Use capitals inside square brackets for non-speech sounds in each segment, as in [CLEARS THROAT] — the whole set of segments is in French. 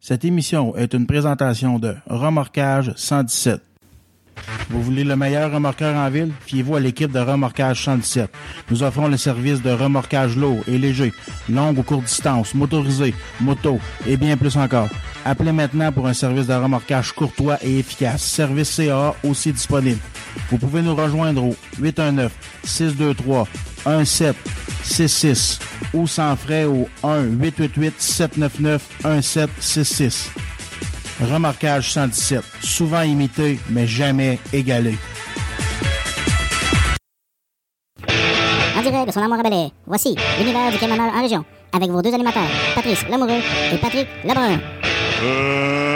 Cette émission est une présentation de Remorquage 117. Vous voulez le meilleur remorqueur en ville? Fiez-vous à l'équipe de Remorquage 117. Nous offrons le service de remorquage lourd et léger, longue ou courte distance, motorisé, moto et bien plus encore. Appelez maintenant pour un service de remorquage courtois et efficace. Service CA aussi disponible. Vous pouvez nous rejoindre au 819 623 1766 ou sans frais au 1 888 799 1766. Remorquage 117, souvent imité mais jamais égalé. En direct de son amour à voici l'univers du camionneur en région, avec vos deux animateurs, Patrice Lamoureux et Patrick Lebrun. Uh,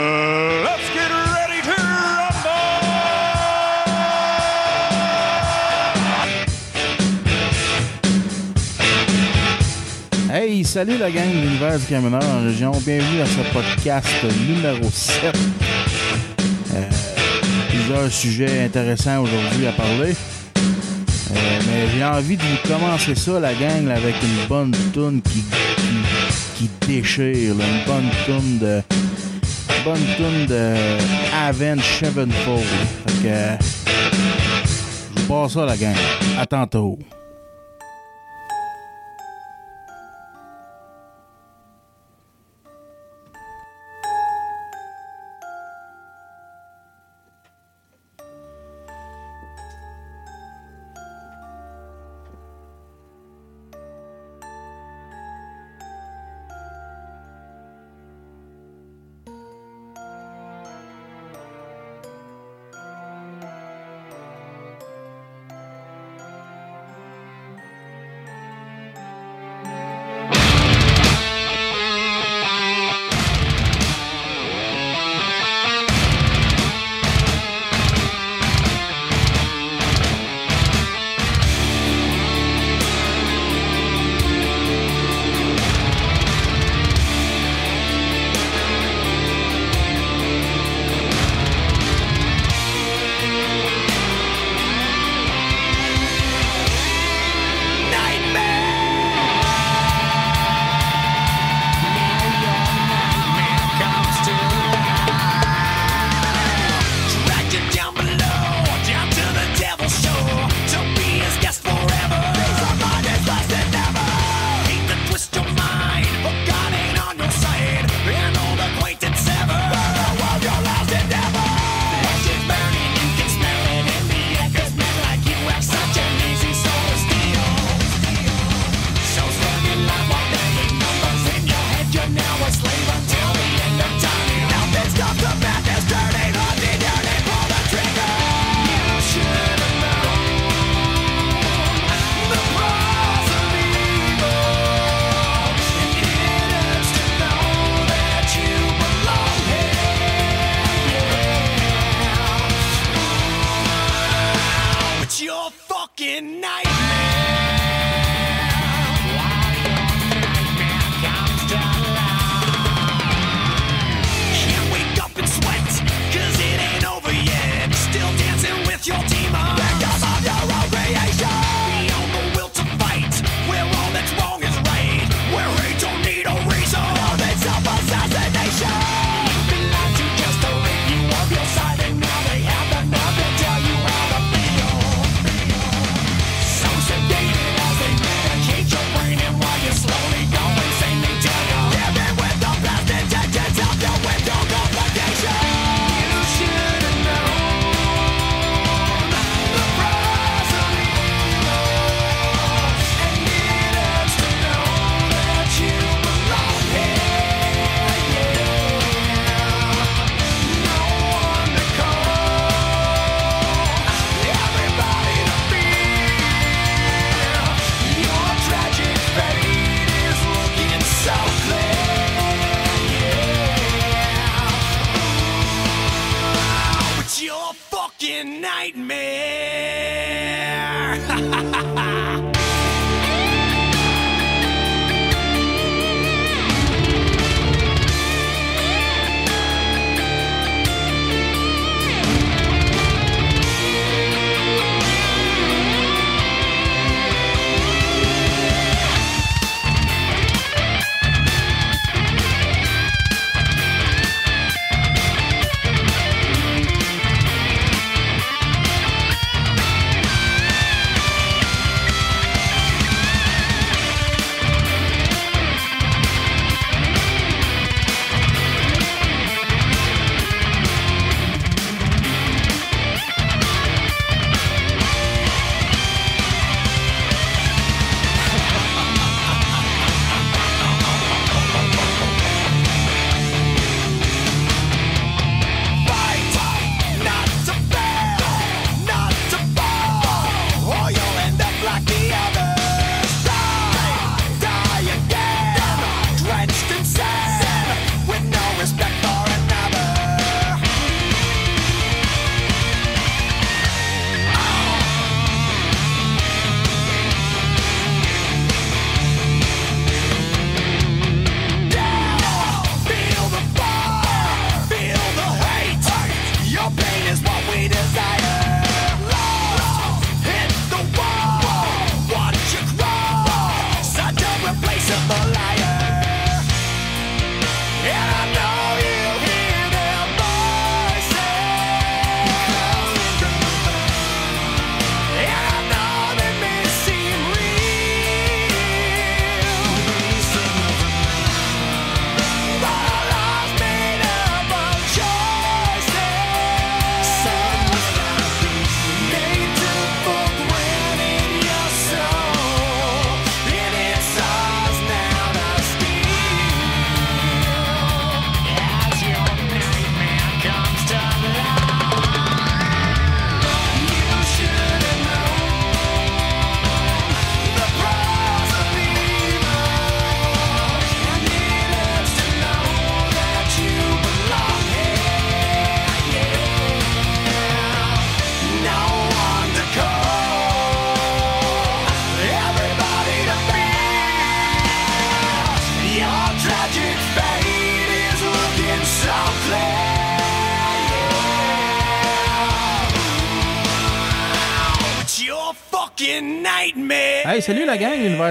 Salut la gang de l'univers du camionneur en région. Bienvenue à ce podcast numéro 7. Euh, plusieurs sujets intéressants aujourd'hui à parler. Euh, mais j'ai envie de vous commencer ça, la gang, avec une bonne toune qui, qui, déchire. une bonne toune de. Bonne toune de Avenged Sevenfold. Fait que. je vous ça, la gang. À tantôt.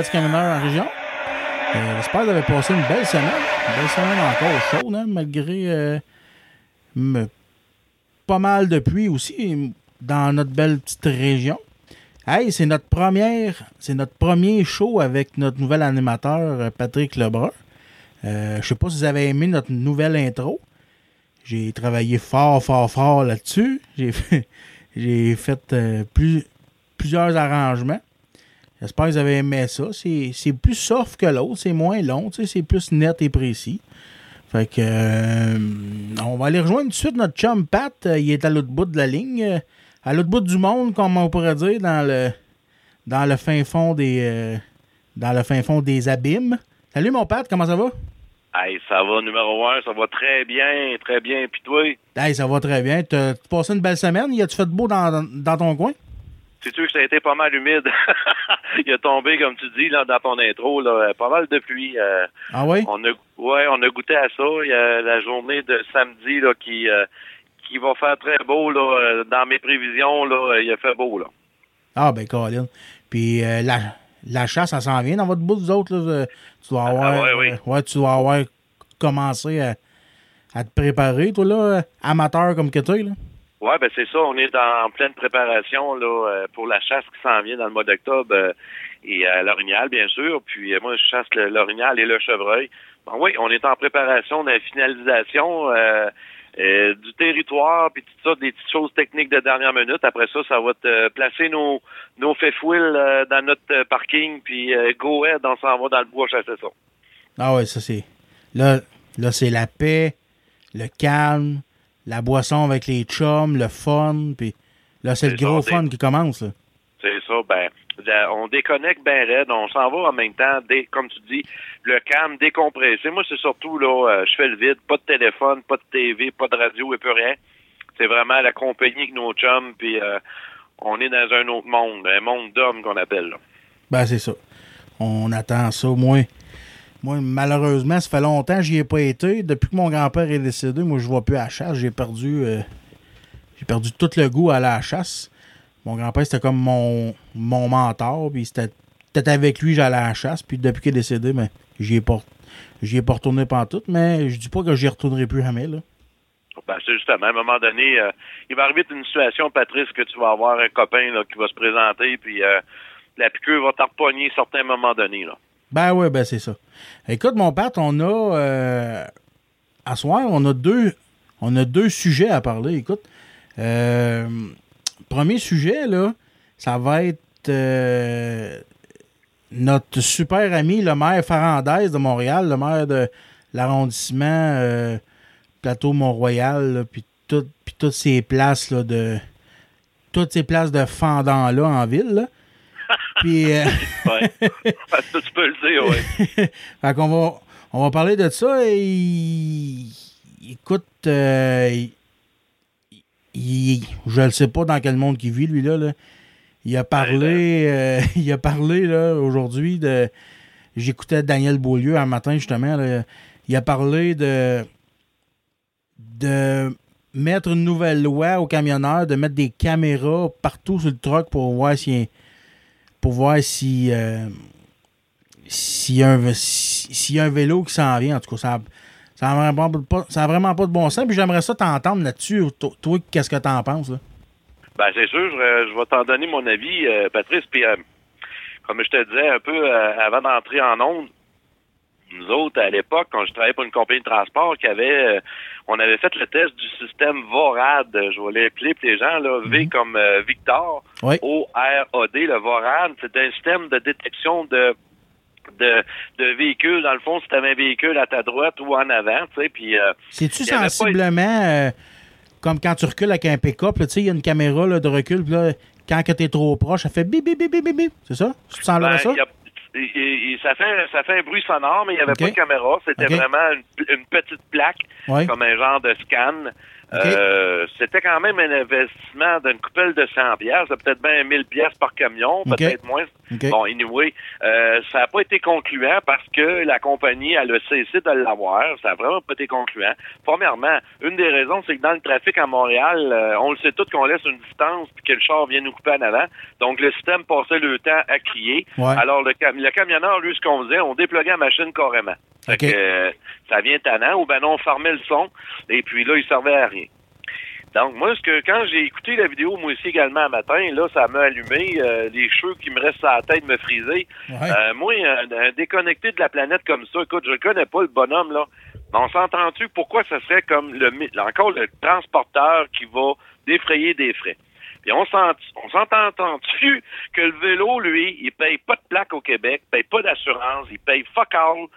La gang, l'univers du camionneur en région. Euh, J'espère que vous avez passé une belle semaine. Une belle semaine encore chaude, hein, malgré euh, pas mal de pluie aussi dans notre belle petite région. Hey, c'est notre première, c'est notre premier show avec notre nouvel animateur euh, Patrick Lebrun. Euh, je sais pas si vous avez aimé notre nouvelle intro. J'ai travaillé fort, fort, fort là-dessus. J'ai [LAUGHS] fait, fait plus, plusieurs arrangements. J'espère que vous avez aimé ça. C'est, plus soft que l'autre, c'est moins long, c'est plus net et précis. Fait que euh, on va aller rejoindre tout de suite notre chum Pat. Il est à l'autre bout de la ligne. euh, à l'autre bout du monde, comme on pourrait dire, dans le dans le fin fond des euh, dans le fin fond des abîmes. Salut mon Pat, comment ça va? Hey, ça va, numéro un, ça va très bien, très bien. Puis toi, Hey, ça va très bien. T'as passé une belle semaine? Y a-tu fait beau dans, dans ton coin? Sais-tu que ça a été pas mal humide? [LAUGHS] Il a tombé, comme tu dis, là, dans ton intro, là, pas mal de pluie. euh, Ah oui? on a, ouais, on a goûté à ça. Il y a la journée de samedi là, qui, euh, qui va faire très beau. Là, euh, dans mes prévisions, là, il a fait beau. Là. Ah ben Colin. Puis euh, la, la chasse, ça s'en vient dans votre bout, vous autres. Là, euh, tu dois avoir. Ah, ouais, oui. ouais, tu dois avoir commencé à, à te préparer, toi, là, amateur comme que t'es, là. Ouais, ben c'est ça. On est en pleine préparation là, euh, pour la chasse qui s'en vient dans le mois d'octobre euh, et à l'orignal, bien sûr. Puis euh, moi, je chasse l'orignal et le chevreuil. Ben oui, on est en préparation de la finalisation du territoire, puis tout ça, des petites choses techniques de dernière minute. Après ça, ça va te placer nos nos dans notre parking, puis go ahead, on s'en va dans le bois chasser ça. Ah ouais, ça c'est. Là, là c'est la paix, le calme, la boisson avec les chums, le fun, puis là, c'est le gros ça, fun qui commence, là. C'est ça, ben, on déconnecte ben raide, on s'en va en même temps, dé- comme tu dis, le calme, décompressé. Moi, c'est surtout, là, euh, je fais le vide, pas de téléphone, pas de TV, pas de radio et plus rien. C'est vraiment la compagnie avec nos chums, puis euh, on est dans un autre monde, un monde d'hommes qu'on appelle, là. Ben, c'est ça. On attend ça. Moi, moi, malheureusement, ça fait longtemps que j'y ai pas été. Depuis que mon grand-père est décédé, moi, je vois plus à la chasse. J'ai perdu, euh, j'ai perdu tout le goût à la chasse. Mon grand-père, c'était comme mon, mon mentor. Puis c'était peut-être avec lui, j'allais à la chasse. Puis depuis qu'il est décédé, ben, j'y ai pas, j'y ai pas retourné tout Mais je dis pas que j'y retournerai plus jamais, là. Ben, c'est justement, à un moment donné, euh, il va arriver une situation, Patrice, que tu vas avoir un copain qui va se présenter, puis euh, la piqûre va t'arpogner à certains moments donnés, là. Ben oui, ben c'est ça. Écoute, mon Pat, on a euh, à soir, on a deux on a deux sujets à parler. Écoute. Euh, premier sujet, là, ça va être euh, notre super ami, le maire Farandez de Montréal, le maire de l'arrondissement euh, Plateau Mont-Royal, puis tout- toutes ces places là, de. Toutes ces places de fendant là en ville. Là. Puis. euh. [LAUGHS] Ça, tu peux le dire, oui. [LAUGHS] fait qu'on va, on va parler de ça. Et, écoute, euh, il- je ne sais pas dans quel monde il vit, lui, là. là. Il a parlé, euh, [LAUGHS] il a parlé, là, aujourd'hui de... J'écoutais Daniel Beaulieu un matin, justement. là. il a parlé de... de mettre une nouvelle loi aux camionneurs, de mettre des caméras partout sur le truck pour voir si... pour voir si... euh, s'il y, a un- si- y a un vélo qui s'en vient, en tout cas, ça ça a vraiment pas, de bon sens. Puis j'aimerais ça t'entendre là-dessus. To- Toi, qu'est-ce que t'en penses? Là? Ben, c'est sûr, je, je vais t'en donner mon avis, euh, Patrice. Puis, euh, comme je te disais un peu euh, avant d'entrer en onde, nous autres, à l'époque, quand je travaillais pour une compagnie de transport, qui avait, on avait fait le test du système VORAD. Je vais l'appeler pour les gens, là, V comme euh, Victor, Oui. O-R-A-D, le VORAD. C'est un système de détection de de, de véhicules. Dans le fond, si tu avais un véhicule à ta droite ou en avant, tu sais, puis... euh, C'est-tu avait pas- sensiblement euh, comme quand tu recules avec un pick-up? là, Tu sais, il y a une caméra là, de recul. Là, quand que t'es trop proche, ça fait bip, bip, bip, bip, bip. C'est ça? Tu sens Ben, ça? il y a- il- il- ça, fait, ça fait un bruit sonore, mais il n'y avait pas de caméra. C'était vraiment une, une petite plaque, comme un genre de scan. Euh, c'était quand même un investissement d'une coupelle de 100 pièces, peut-être bien 1000 pièces par camion, peut-être moins. Bon, anyway, euh, ça n'a pas été concluant parce que la compagnie, elle a cessé de l'avoir. Ça n'a vraiment pas été concluant. Premièrement, une des raisons, c'est que dans le trafic à Montréal, euh, on le sait tous qu'on laisse une distance puis que le char vient nous couper en avant. Donc, le système passait le temps à crier. Ouais. Alors, le, cam- le camionneur, lui, ce qu'on faisait, on dépluguait la machine carrément. Fait que, euh, ça vient tannant, ou ben non, on fermait le son, et puis là, il servait à rien. Donc, moi, ce que quand j'ai écouté la vidéo, moi aussi également un matin, là, ça m'a allumé, euh, les cheveux qui me restent à la tête me frisaient. Ouais. Euh, moi, un, un déconnecté de la planète comme ça, écoute, je connais pas, le bonhomme, là. Mais on s'entend-tu pourquoi ça serait comme le encore le transporteur qui va défrayer des frais? Puis on s'entend-tu que le vélo, lui, il paye pas de plaque au Québec, paye pas d'assurance, il paye fuck all.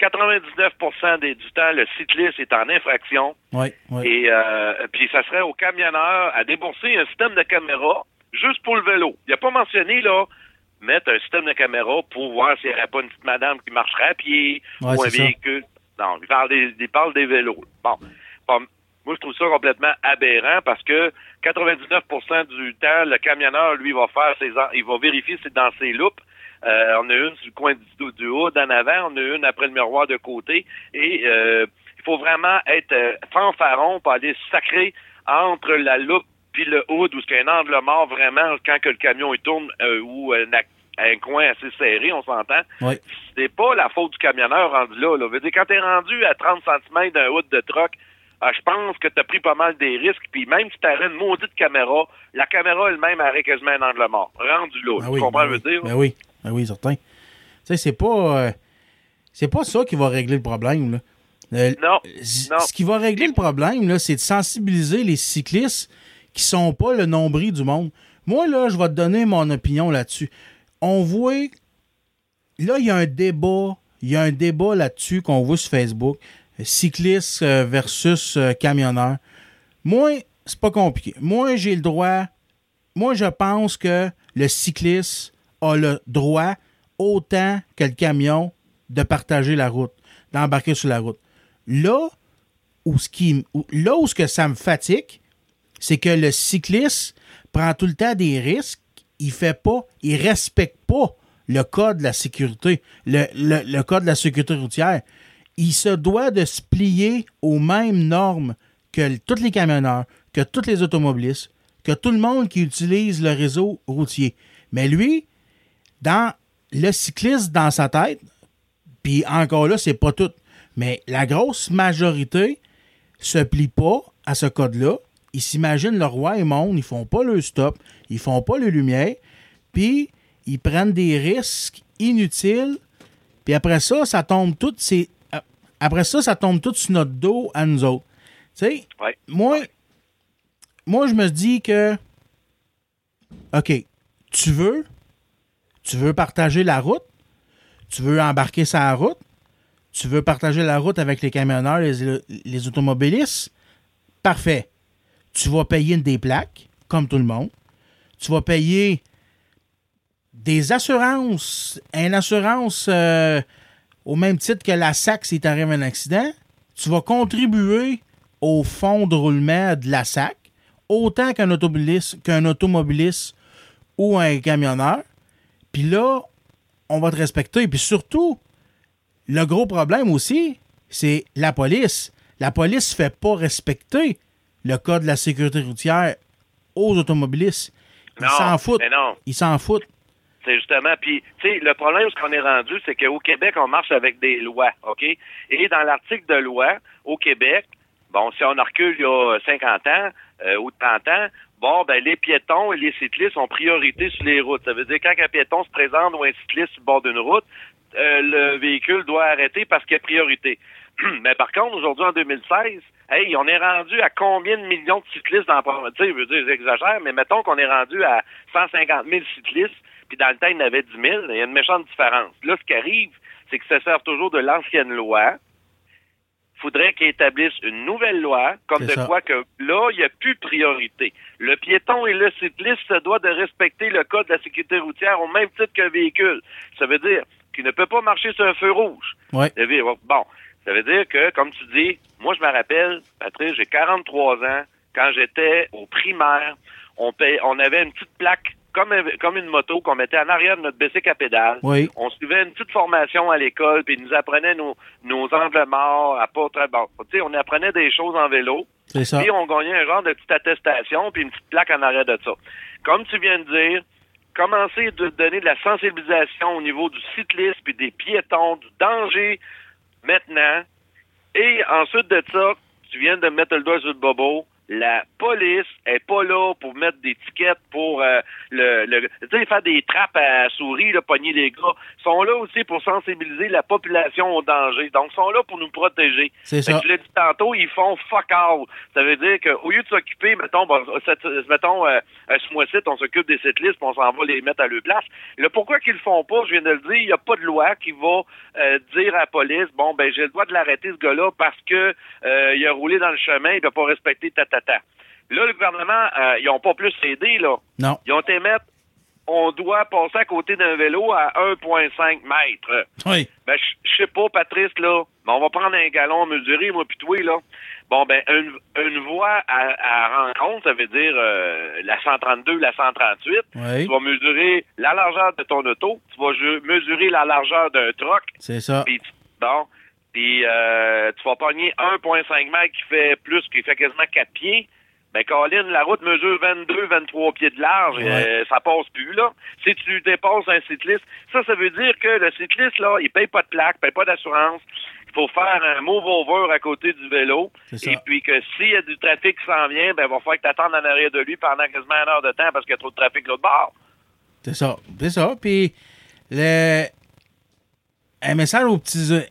99 des, du temps, le cycliste est en infraction. Ouais, ouais. Et euh, puis ça serait au camionneur à débourser un système de caméra juste pour le vélo. Il a pas mentionné là mettre un système de caméra pour voir s'il n'y aurait pas une petite madame qui marcherait à pied Ouais, ou un c'est ça. véhicule. Non, il parle des, il parle des vélos. Bon. Bon, moi, je trouve ça complètement aberrant parce que 99% du temps, le camionneur, lui, va faire ses, il va vérifier si c'est dans ses loupes. Euh, on a une sur le coin du, du haut, d'en avant, on a une après le miroir de côté. Et euh, il faut vraiment être euh, fanfaron pour aller sacrer entre la loupe puis le hood où c'est un angle mort vraiment quand que le camion il tourne euh, ou un, un coin assez serré, on s'entend. Ouais. C'est pas la faute du camionneur rendu là. là. Veut dire, quand t'es rendu à 30 cm d'un hood de truck, ah, je pense que t'as pris pas mal des risques. Puis même si t'avais une maudite caméra, la caméra elle-même aurait quasiment un angle mort. Rendu là. Ben tu oui, comprends ben ce que je veux oui. dire? Ben oui, ben oui, certain. Tu sais, c'est pas. euh, c'est pas ça qui va régler le problème, là. Euh, Non. Ce qui va régler le problème, c'est de sensibiliser les cyclistes qui sont pas le nombril du monde. Moi, là, je vais te donner mon opinion là-dessus. On voit. Là, il y a un débat. Il y a un débat là-dessus qu'on voit sur Facebook. Cycliste euh, versus camionneur. Moi, c'est pas compliqué. Moi, j'ai le droit. Moi, je pense que le cycliste a le droit, autant que le camion, de partager la route, d'embarquer sur la route. Là où, ce qui, où- là où ce que ça me fatigue, c'est que le cycliste prend tout le temps des risques, il fait pas, il respecte pas le code de la sécurité, le, le- le code de la sécurité routière. Il se doit de se plier aux mêmes normes que tous les camionneurs, que tous les automobilistes, que tout le monde qui utilise le réseau routier. Mais lui, dans le cycliste dans sa tête, puis encore là, c'est pas tout, mais la grosse majorité se plie pas à ce code-là. Ils s'imaginent le roi et monde, ils font pas le stop, ils font pas le lumière, puis ils prennent des risques inutiles, puis après ça, ça tombe tout, c'est euh, après ça, ça tombe tout sur notre dos à nous autres. Tu sais, Ouais. moi, moi, je me dis que, OK, tu veux, tu veux partager la route, tu veux embarquer sa route, tu veux partager la route avec les camionneurs, les, les automobilistes, parfait. Tu vas payer des plaques, comme tout le monde. Tu vas payer des assurances, une assurance euh, au même titre que la SAC s'il t'arrive un accident. Tu vas contribuer au fonds de roulement de la SAC, autant qu'un automobiliste, qu'un automobiliste ou un camionneur. Puis là, on va te respecter. Puis surtout, le gros problème aussi, c'est la police. La police ne fait pas respecter le code de la sécurité routière aux automobilistes. Ils s'en foutent. mais non. Ils s'en foutent. C'est justement, puis, tu sais, le problème, ce qu'on est rendu, c'est qu'au Québec, on marche avec des lois, OK? Et dans l'article de loi, au Québec, bon, si on recule il y a 50 ans euh, ou 30 ans, bon, ben, les piétons et les cyclistes ont priorité sur les routes. Ça veut dire, quand un piéton se présente ou un cycliste sur le bord d'une route, euh, le véhicule doit arrêter parce qu'il y a priorité. [CLEARS THROAT] Mais par contre, aujourd'hui, en 2016, hey, on est rendu à combien de millions de cyclistes dans la? Tu je veux dire, j'exagère, mais mettons qu'on est rendu à 150 000 cyclistes, puis dans le temps, il y en avait 10 000. Il y a une méchante différence. Là, ce qui arrive, c'est que ça sert toujours de l'ancienne loi. Faudrait qu'ils établissent une nouvelle loi, comme de ça. quoi que là, il n'y a plus de priorité. Le piéton et le cycliste se doit de respecter le code de la sécurité routière au même titre qu'un véhicule. Ça veut dire qu'il ne peut pas marcher sur un feu rouge. Ouais. Vé- Bon. Ça veut dire que, comme tu dis, moi, je me rappelle, Patrice, j'ai 43 ans. Quand j'étais au primaire, on, paye, on avait une petite plaque comme, comme une moto qu'on mettait en arrière de notre bicycle à pédale. Oui. On suivait une petite formation à l'école, puis ils nous apprenaient nos, nos angles morts, à pas très bon. Tu sais, on apprenait des choses en vélo. C'est ça. Puis on gagnait un genre de petite attestation, puis une petite plaque en arrière de ça. Comme tu viens de dire, commencer de donner de la sensibilisation au niveau du cyclisme puis des piétons, du danger maintenant. Et ensuite de ça, tu viens de mettre le doigt sur le bobo. La police est pas là pour mettre des tickets pour euh, le, le faire des trappes à souris, là, pogner les gars. Ils sont là aussi pour sensibiliser la population au danger. Donc ils sont là pour nous protéger. C'est ça. Je l'ai dit tantôt, ils font fuck all. Ça veut dire qu'au lieu de s'occuper, mettons, bon, cette- mettons, euh, ce mois-ci, on s'occupe des cyclistes, puis on s'en va les mettre à leur place. Le pourquoi qu'ils le font pas, je viens de le dire, il n'y a pas de loi qui va euh, dire à la police, bon, ben, j'ai le droit de l'arrêter, ce gars-là, parce que euh, il a roulé dans le chemin, il n'a pas respecté ta, ta, Là, le gouvernement, euh, ils ont pas plus aidé, là. Non. Ils ont été mettre, on doit passer à côté d'un vélo à 1,5 mètres. Oui. Ben, je sais pas, Patrice, là. Mais on va prendre un galon mesuré, moi, puis toi, là. Bon, ben, une, une voie à, à rencontre, ça veut dire euh, la 132, la 138. Oui. Tu vas mesurer la largeur de ton auto. Tu vas mesurer la largeur d'un truck. C'est ça. Bon. Puis, euh, tu vas pogner 1,5 mètres qui fait plus, qui fait quasiment 4 pieds. Ben, Colin, la route mesure 22, 23 pieds de large. Ouais. euh, ça passe plus, là. Si tu dépasses un cycliste, ça, ça veut dire que le cycliste, là, il paye pas de plaque, paye pas d'assurance. Il faut faire un move over à côté du vélo. Et puis que s'il y a du trafic qui s'en vient, ben, il va falloir que tu attendes en arrière de lui pendant quasiment une heure de temps parce qu'il y a trop de trafic de l'autre bord. C'est ça. C'est ça. Puis, le... un message aux petits.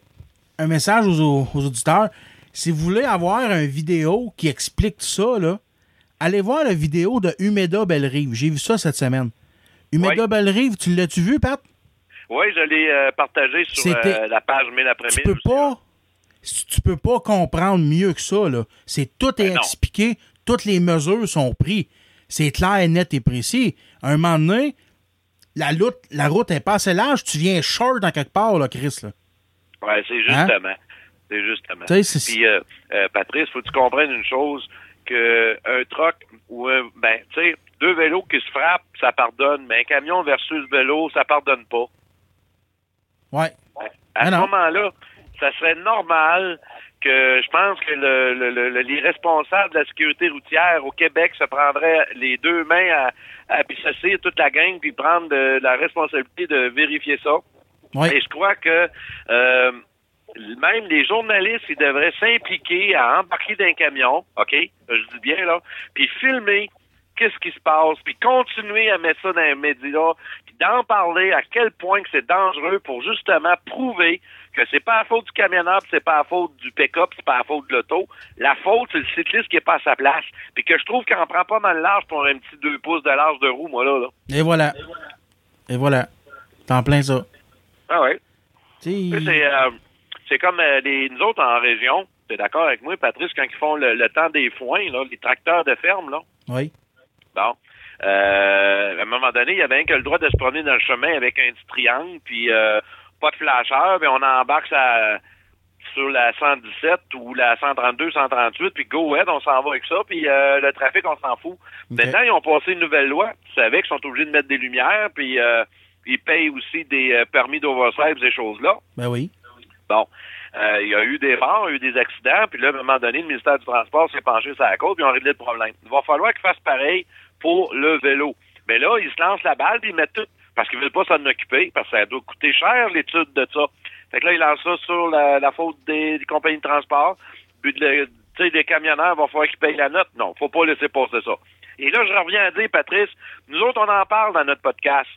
Un message aux, aux auditeurs. Si vous voulez avoir une vidéo qui explique tout ça, là, allez voir la vidéo de Humeda Bellerive. J'ai vu ça cette semaine. Humeda Oui. Bellerive, tu l'as-tu vu, Pat? Oui, je l'ai euh, partagé sur euh, la page 1000 après Tu 1000 peux aussi, pas. si Tu peux pas comprendre mieux que ça, là. C'est tout est Ben non. expliqué, toutes les mesures sont prises. C'est clair, net et précis. Un moment donné, la route, la route est pas assez large, tu viens short dans quelque part, là, Chris. Là. Ouais, c'est Hein? justement. C'est justement. Puis, euh, euh, Patrice, faut que tu comprennes une chose, que un truck ou un, ben, tu sais, deux vélos qui se frappent, ça pardonne, mais un camion versus vélo, ça pardonne pas. Ouais. À ce moment-là, ça serait normal que je pense que le, le- le- le- les responsables de la sécurité routière au Québec se prendraient les deux mains à, à puis toute la gang puis prendre de, la responsabilité de vérifier ça. Et je crois que euh, même les journalistes, ils devraient s'impliquer à embarquer d'un camion, OK? Je dis bien, là, puis filmer qu'est-ce qui se passe, puis continuer à mettre ça dans les médias, puis d'en parler à quel point que c'est dangereux pour justement prouver que c'est pas la faute du camionneur, c'est pas la faute du pick-up, c'est pas la faute de l'auto. La faute, c'est le cycliste qui est pas à sa place. Puis que je trouve qu'il en prend pas mal large pour un petit deux pouces de large de roue, moi, là. là. Et voilà. Et voilà. T'en plein ça. Ah ouais. Tu Tu C'est euh, c'est comme euh, les, nous autres en région. T'es d'accord avec moi, Patrice, quand ils font le, le temps des foins, là, les tracteurs de ferme, là. oui. Bon. Euh, à un moment donné, il y avait un que le droit de se promener dans le chemin avec un petit triangle, puis euh, pas de flasheur, puis on embarque ça sur la 117 ou la 132, 138, puis go ahead, on s'en va avec ça, puis euh, le trafic, on s'en fout. Maintenant, ils ont passé une nouvelle loi. Tu savais qu'ils sont obligés de mettre des lumières, puis euh, ils payent aussi des euh, permis d'overstep, ces choses-là. Ben oui. Bon, euh, il y a eu des morts, il y a eu des accidents, puis là, à un moment donné, le ministère du Transport s'est penché sur la côte, puis ils ont réglé le problème. Il va falloir qu'ils fassent pareil pour le vélo. Mais là, ils se lancent la balle, puis ils mettent tout, parce qu'ils veulent pas s'en occuper, parce que ça doit coûter cher, l'étude de ça. Fait que là, ils lancent ça sur la, la faute des, des compagnies de transport, puis de le- tu sais, des camionneurs, il va falloir qu'ils payent la note. Non, faut pas laisser passer ça. Et là, je reviens à dire, Patrice, nous autres, on en parle dans notre podcast.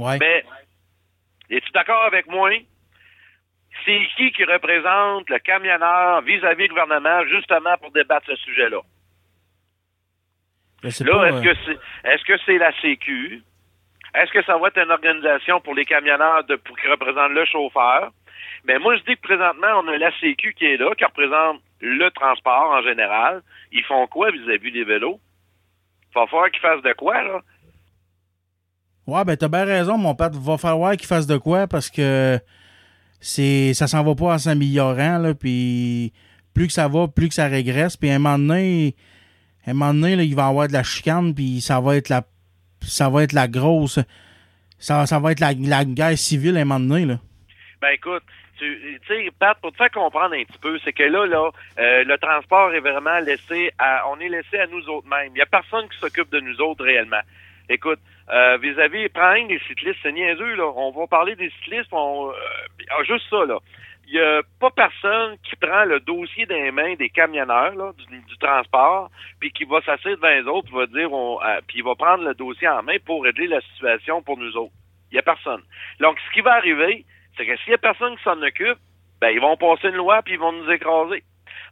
Ouais. Mais, es-tu d'accord avec moi? C'est qui qui représente le camionneur vis-à-vis du gouvernement justement pour débattre ce sujet-là? Là, est-ce euh, que c'est est-ce que c'est la Sécu? Est-ce que ça va être une organisation pour les camionneurs de, pour qui représente le chauffeur? Mais moi, je dis que présentement, on a la Sécu qui est là, qui représente le transport en général. Ils font quoi vis-à-vis des vélos? Il va falloir qu'ils fassent de quoi, là? Ouais, ben t'as bien raison, mon père. Va falloir qu'il fasse de quoi parce que c'est ça s'en va pas en s'améliorant, là, puis plus que ça va, plus que ça régresse, puis à un moment donné, un moment donné, là, il va avoir de la chicane, puis ça va être la ça va être la grosse ça, ça va être la, la guerre civile à un moment donné, là. Ben écoute, tu sais, Pat, pour te faire comprendre un petit peu, c'est que là, là, euh, le transport est vraiment laissé à, on est laissé à nous autres mêmes. Il n'y a personne qui s'occupe de nous autres réellement. Écoute, euh, vis-à-vis, prendre des cyclistes, c'est niaiseux, là. On va parler des cyclistes, on, euh, juste ça, là. Il n'y a pas personne qui prend le dossier des mains des camionneurs, là, du, transport, puis qui va s'asseoir devant les autres, va dire, on, puis il va prendre le dossier en main pour régler la situation pour nous autres. Il n'y a personne. Donc, ce qui va arriver, c'est que s'il y a personne qui s'en occupe, ben ils vont passer une loi puis ils vont nous écraser.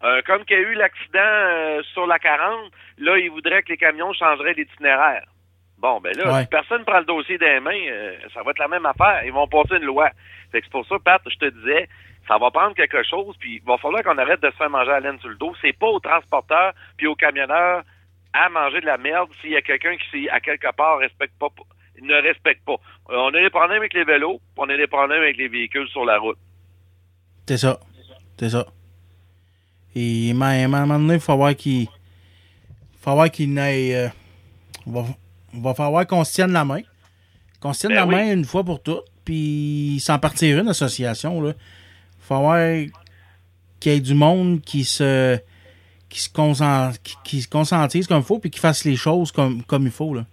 Euh, comme qu'il y a eu l'accident euh, sur la 40, là, ils voudraient que les camions changeraient d'itinéraire. Bon, ben là, si personne prend le dossier des mains, euh, ça va être la même affaire. Ils vont passer une loi. Fait que c'est pour ça, Pat, je te disais, ça va prendre quelque chose, puis il va falloir qu'on arrête de se faire manger à laine sur le dos. C'est pas aux transporteurs puis aux camionneurs à manger de la merde s'il y a quelqu'un qui, à quelque part, respecte pas ne respectent pas. Euh, on a des problèmes avec les vélos, on a des problèmes avec les véhicules sur la route. C'est ça. C'est ça. Et à un moment donné, il faut voir qu'il. faut voir qu'il n'aille. Euh, va, va falloir qu'on se tienne la main. Qu'on se tienne Ben la oui. main une fois pour toutes. Puis s'en partir une association. Là. faut voir qu'il y ait du monde qui se. qui se, qui, qui se conscientise comme il faut. Puis qui fasse les choses comme, comme il faut. Là.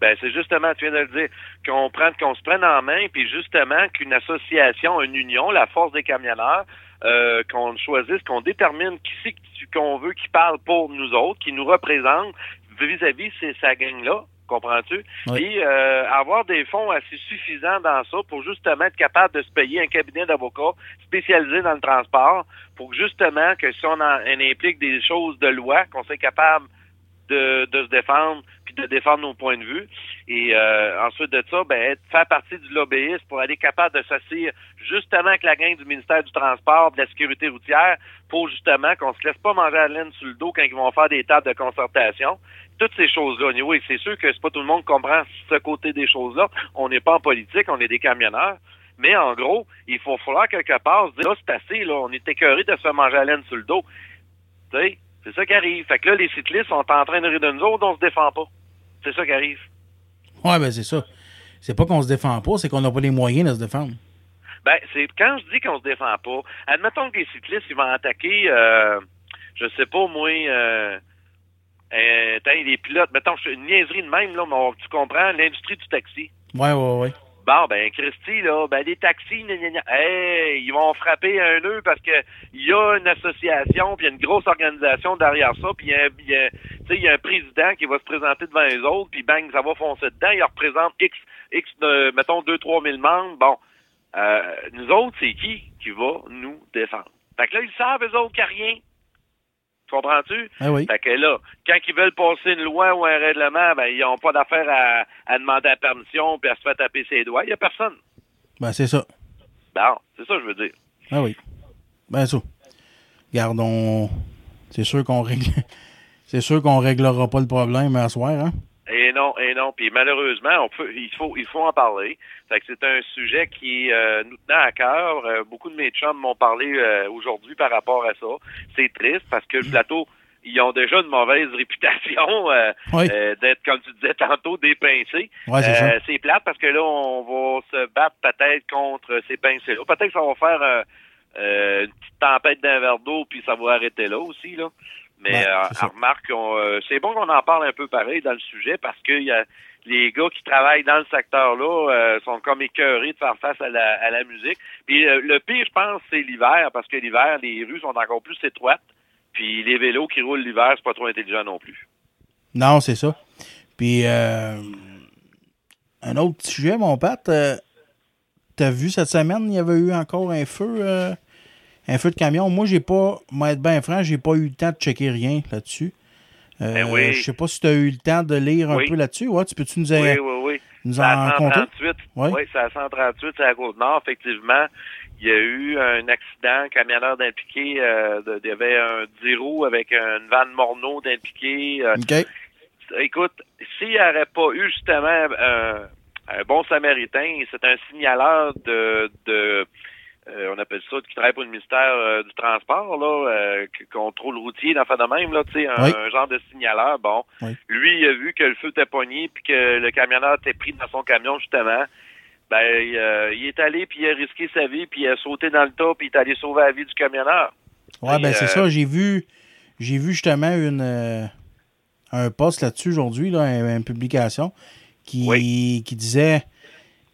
Ben, c'est justement, tu viens de le dire, qu'on prenne, qu'on se prenne en main, puis justement qu'une association, une union, la force des camionneurs, euh, qu'on choisisse, qu'on détermine qui c'est qu'on veut qui parle pour nous autres, qui nous représente vis-à-vis de sa gang-là, comprends-tu? Oui. Puis euh, avoir des fonds assez suffisants dans ça pour justement être capable de se payer un cabinet d'avocats spécialisé dans le transport, pour justement que si on, en, on implique des choses de loi, qu'on soit capable de, de se défendre de défendre nos points de vue. Et euh, ensuite de ça, ben, faire partie du lobbyisme pour être capable de s'assire justement avec la gang du ministère du Transport, de la sécurité routière, pour justement qu'on se laisse pas manger à la laine sur le dos quand ils vont faire des tables de concertation. Toutes ces choses-là. Oui, c'est sûr que c'est pas tout le monde qui comprend ce côté des choses-là. On n'est pas en politique, on est des camionneurs. Mais en gros, il faut falloir quelque part se dire, là, c'est assez, là, on est écœuré de se faire manger à la laine sur le dos. Tu sais, c'est ça qui arrive. Fait que là, les cyclistes sont en train de rire de nous autres, on se défend pas. C'est ça qui arrive. Ouais, ben c'est ça. C'est pas qu'on se défend pas, c'est qu'on n'a pas les moyens de se défendre. Ben, c'est quand je dis qu'on se défend pas, admettons que les cyclistes, ils vont attaquer, euh, je sais pas, moi, euh, euh, les pilotes, mettons, je- une niaiserie de même, là, mais on- tu comprends, l'industrie du taxi. Ouais, ouais, ouais. Bon, ben, Christy, là, ben, les taxis, gna, hey, ils vont frapper un nœud parce que il y a une association, puis il y a une grosse organisation derrière ça, puis il y y y a un président qui va se présenter devant les autres, puis bang, ça va foncer dedans, il représente X, X, de, mettons, 2-3 000 membres. Bon, euh, nous autres, c'est qui qui va nous défendre? Fait que là, ils savent, eux autres, qu'il n'y a rien. Tu comprends-tu? Ah oui. Fait que là, quand ils veulent passer une loi ou un règlement, ben, ils n'ont pas d'affaire à, à demander la permission puis à se faire taper ses doigts. Il n'y a personne. Ben c'est ça. Bon, c'est ça que je veux dire. Ah oui. Ben ça. Regarde, on. C'est sûr qu'on règle. [LAUGHS] C'est sûr qu'on réglera pas le problème à soir, hein? Et non, et non. Puis malheureusement, on peut, il faut, il faut en parler. Fait que c'est un sujet qui euh, nous tenait à cœur. Euh, beaucoup de mes chums m'ont parlé euh, aujourd'hui par rapport à ça. C'est triste parce que le plateau, ils ont déjà une mauvaise [LAUGHS] réputation euh, Oui. euh, d'être, comme tu disais tantôt, dépincés. Ouais, c'est Euh, c'est plate parce que là, on va se battre peut-être contre ces pincés-là. Peut-être que ça va faire une petite tempête d'un verre d'eau, puis ça va arrêter là aussi, là. Mais euh, remarque, on, euh, c'est bon qu'on en parle un peu pareil dans le sujet parce que y a les gars qui travaillent dans le secteur-là euh, sont comme écœurés de faire face à la, à la musique. Puis euh, le pire, je pense, c'est l'hiver parce que l'hiver, les rues sont encore plus étroites. Puis les vélos qui roulent l'hiver, c'est pas trop intelligent non plus. Non, c'est ça. Puis, euh, un autre sujet, mon Pat. euh, T'as vu cette semaine, il y avait eu encore un feu, euh, un feu de camion. Moi, j'ai pas, moi être bien franc, j'ai pas eu le temps de checker rien là-dessus. Euh, Ben oui. Je sais pas si tu as eu le temps de lire un Oui. peu là-dessus. Ouais, tu peux-tu nous, Oui, oui, oui. nous en? 138. Oui. Oui, c'est à 138, c'est à Côte-Nord. Effectivement, il y a eu un accident, un camionneur d'impliqué. euh, il y avait un 10 roues avec une vanne Morneau d'impliqué. euh, OK. écoute, s'il n'y aurait pas eu justement un, un bon samaritain, c'est un signaleur de, de euh, on appelle ça, qui travaille pour le ministère euh, du Transport, là, euh, qui contrôle routier, dans fait de même, là, tu sais, un, Oui. un genre de signaleur. Bon, Oui. lui, il a vu que le feu était pogné, puis que le camionneur était pris dans son camion, justement. Ben, il, est allé, puis il a risqué sa vie, puis il a sauté dans le tas, puis il est allé sauver la vie du camionneur. Ouais, Et, ben c'est ça. J'ai vu, j'ai vu justement une, un post là-dessus aujourd'hui, là, une, une publication, qui, qui disait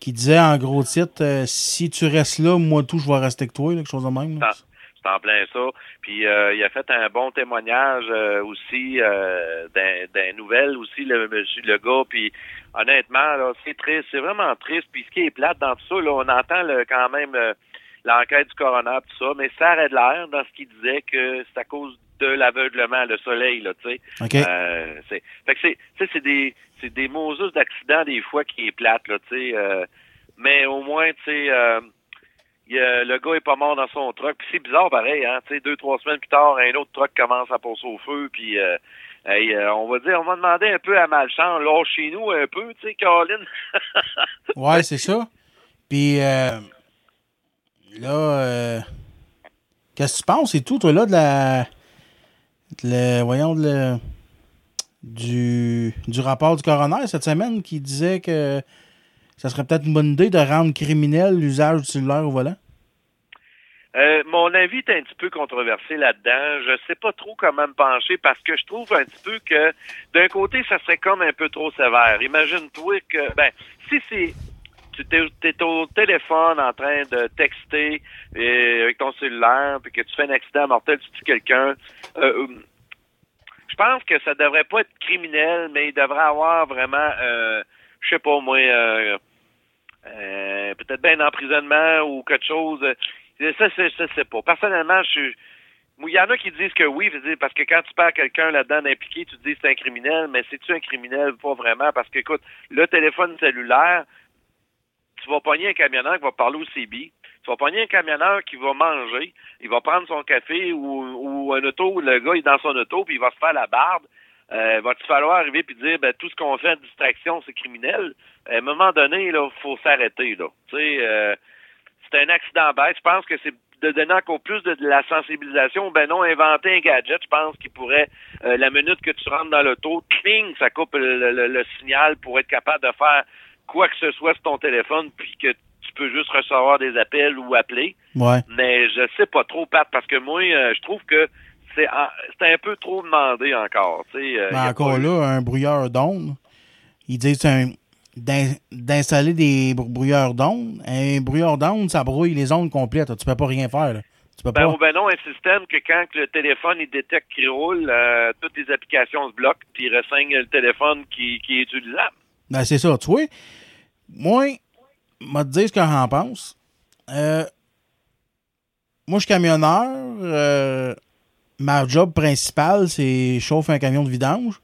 qui disait en gros titre euh, Si tu restes là, moi tout, je vais rester avec toi, quelque chose de même. C'est en plein ça. Puis euh, il a fait un bon témoignage euh, aussi euh, d'un nouvelle aussi, le monsieur le gars. Puis honnêtement, c'est triste, c'est vraiment triste. Puis ce qui est plate dans tout ça, là, on entend le- quand même euh, l'enquête du coroner tout ça, mais ça arrête l'air dans ce qu'il disait que c'est à cause de l'aveuglement, le soleil, là, tu sais. OK. Euh, c'est, fait que c'est, c'est des, c'est des mosus d'accidents des fois qui est plate, là, tu sais. euh, mais au moins, tu sais, euh, le gars est pas mort dans son truck. Puis c'est bizarre, pareil, hein. Tu sais, deux, trois semaines plus tard, un autre truck commence à passer au feu. Puis, hey, euh, on va dire, on va demander un peu à Malchance, là, chez nous un peu, tu sais, Caroline. [LAUGHS] Ouais, c'est ça. Puis euh, là, euh, qu'est-ce que tu penses? Et tout, toi, là, de la. voyons, de la- du, du rapport du coroner cette semaine qui disait que ça serait peut-être une bonne idée de rendre criminel l'usage du cellulaire au volant? Euh, mon avis est un petit peu controversé là-dedans. Je sais pas trop comment me pencher parce que je trouve un petit peu que d'un côté, ça serait comme un peu trop sévère. Imagine-toi que ben si c'est tu t'es, au téléphone en train de texter euh, avec ton cellulaire puis que tu fais un accident mortel, tu tues quelqu'un. euh, je pense que ça devrait pas être criminel, mais il devrait avoir vraiment euh, je sais pas moi euh, euh, peut-être bien un emprisonnement ou quelque chose. Ça, c'est, ça, c'est pas. Personnellement, je suis. Il y en a qui disent que oui, parce que quand tu perds quelqu'un là-dedans d'impliqué, tu te dis c'est un criminel, mais c'est-tu un criminel? Pas vraiment, parce que, écoute, le téléphone cellulaire, tu vas pogner un camionneur qui va parler au CB, tu vas pogner un camionneur qui va manger, il va prendre son café ou, un auto, le gars est dans son auto, puis il va se faire la barbe. Euh, va-tu falloir arriver puis dire ben tout ce qu'on fait de distraction c'est criminel? À un moment donné là faut s'arrêter là. Euh, c'est un accident bête. Je pense que c'est de donner encore plus de, la sensibilisation. Ben non inventer un gadget je pense qui pourrait euh, la minute que tu rentres dans l'auto cling ça coupe le signal pour être capable de faire quoi que ce soit sur ton téléphone puis que tu peux juste recevoir des appels ou appeler Ouais. mais je sais pas trop, Pat, parce que moi, euh, je trouve que c'est un peu trop demandé encore. euh, Mais a encore pas là, un brouilleur d'ondes, ils disent d'installer des br- brouilleurs d'ondes. Un brouilleur d'ondes, ça brouille les ondes complètes. Tu peux pas rien faire. là. Tu peux Ben, pas. ben non, un système que quand le téléphone il détecte qu'il roule, euh, toutes les applications se bloquent, puis il ressigne le téléphone qui, qui est utilisable. Ben, c'est ça, tu vois. Moi, m'a te dire ce que j'en pense. Euh, moi, je suis camionneur. euh, ma job principale, c'est chauffer un camion de vidange.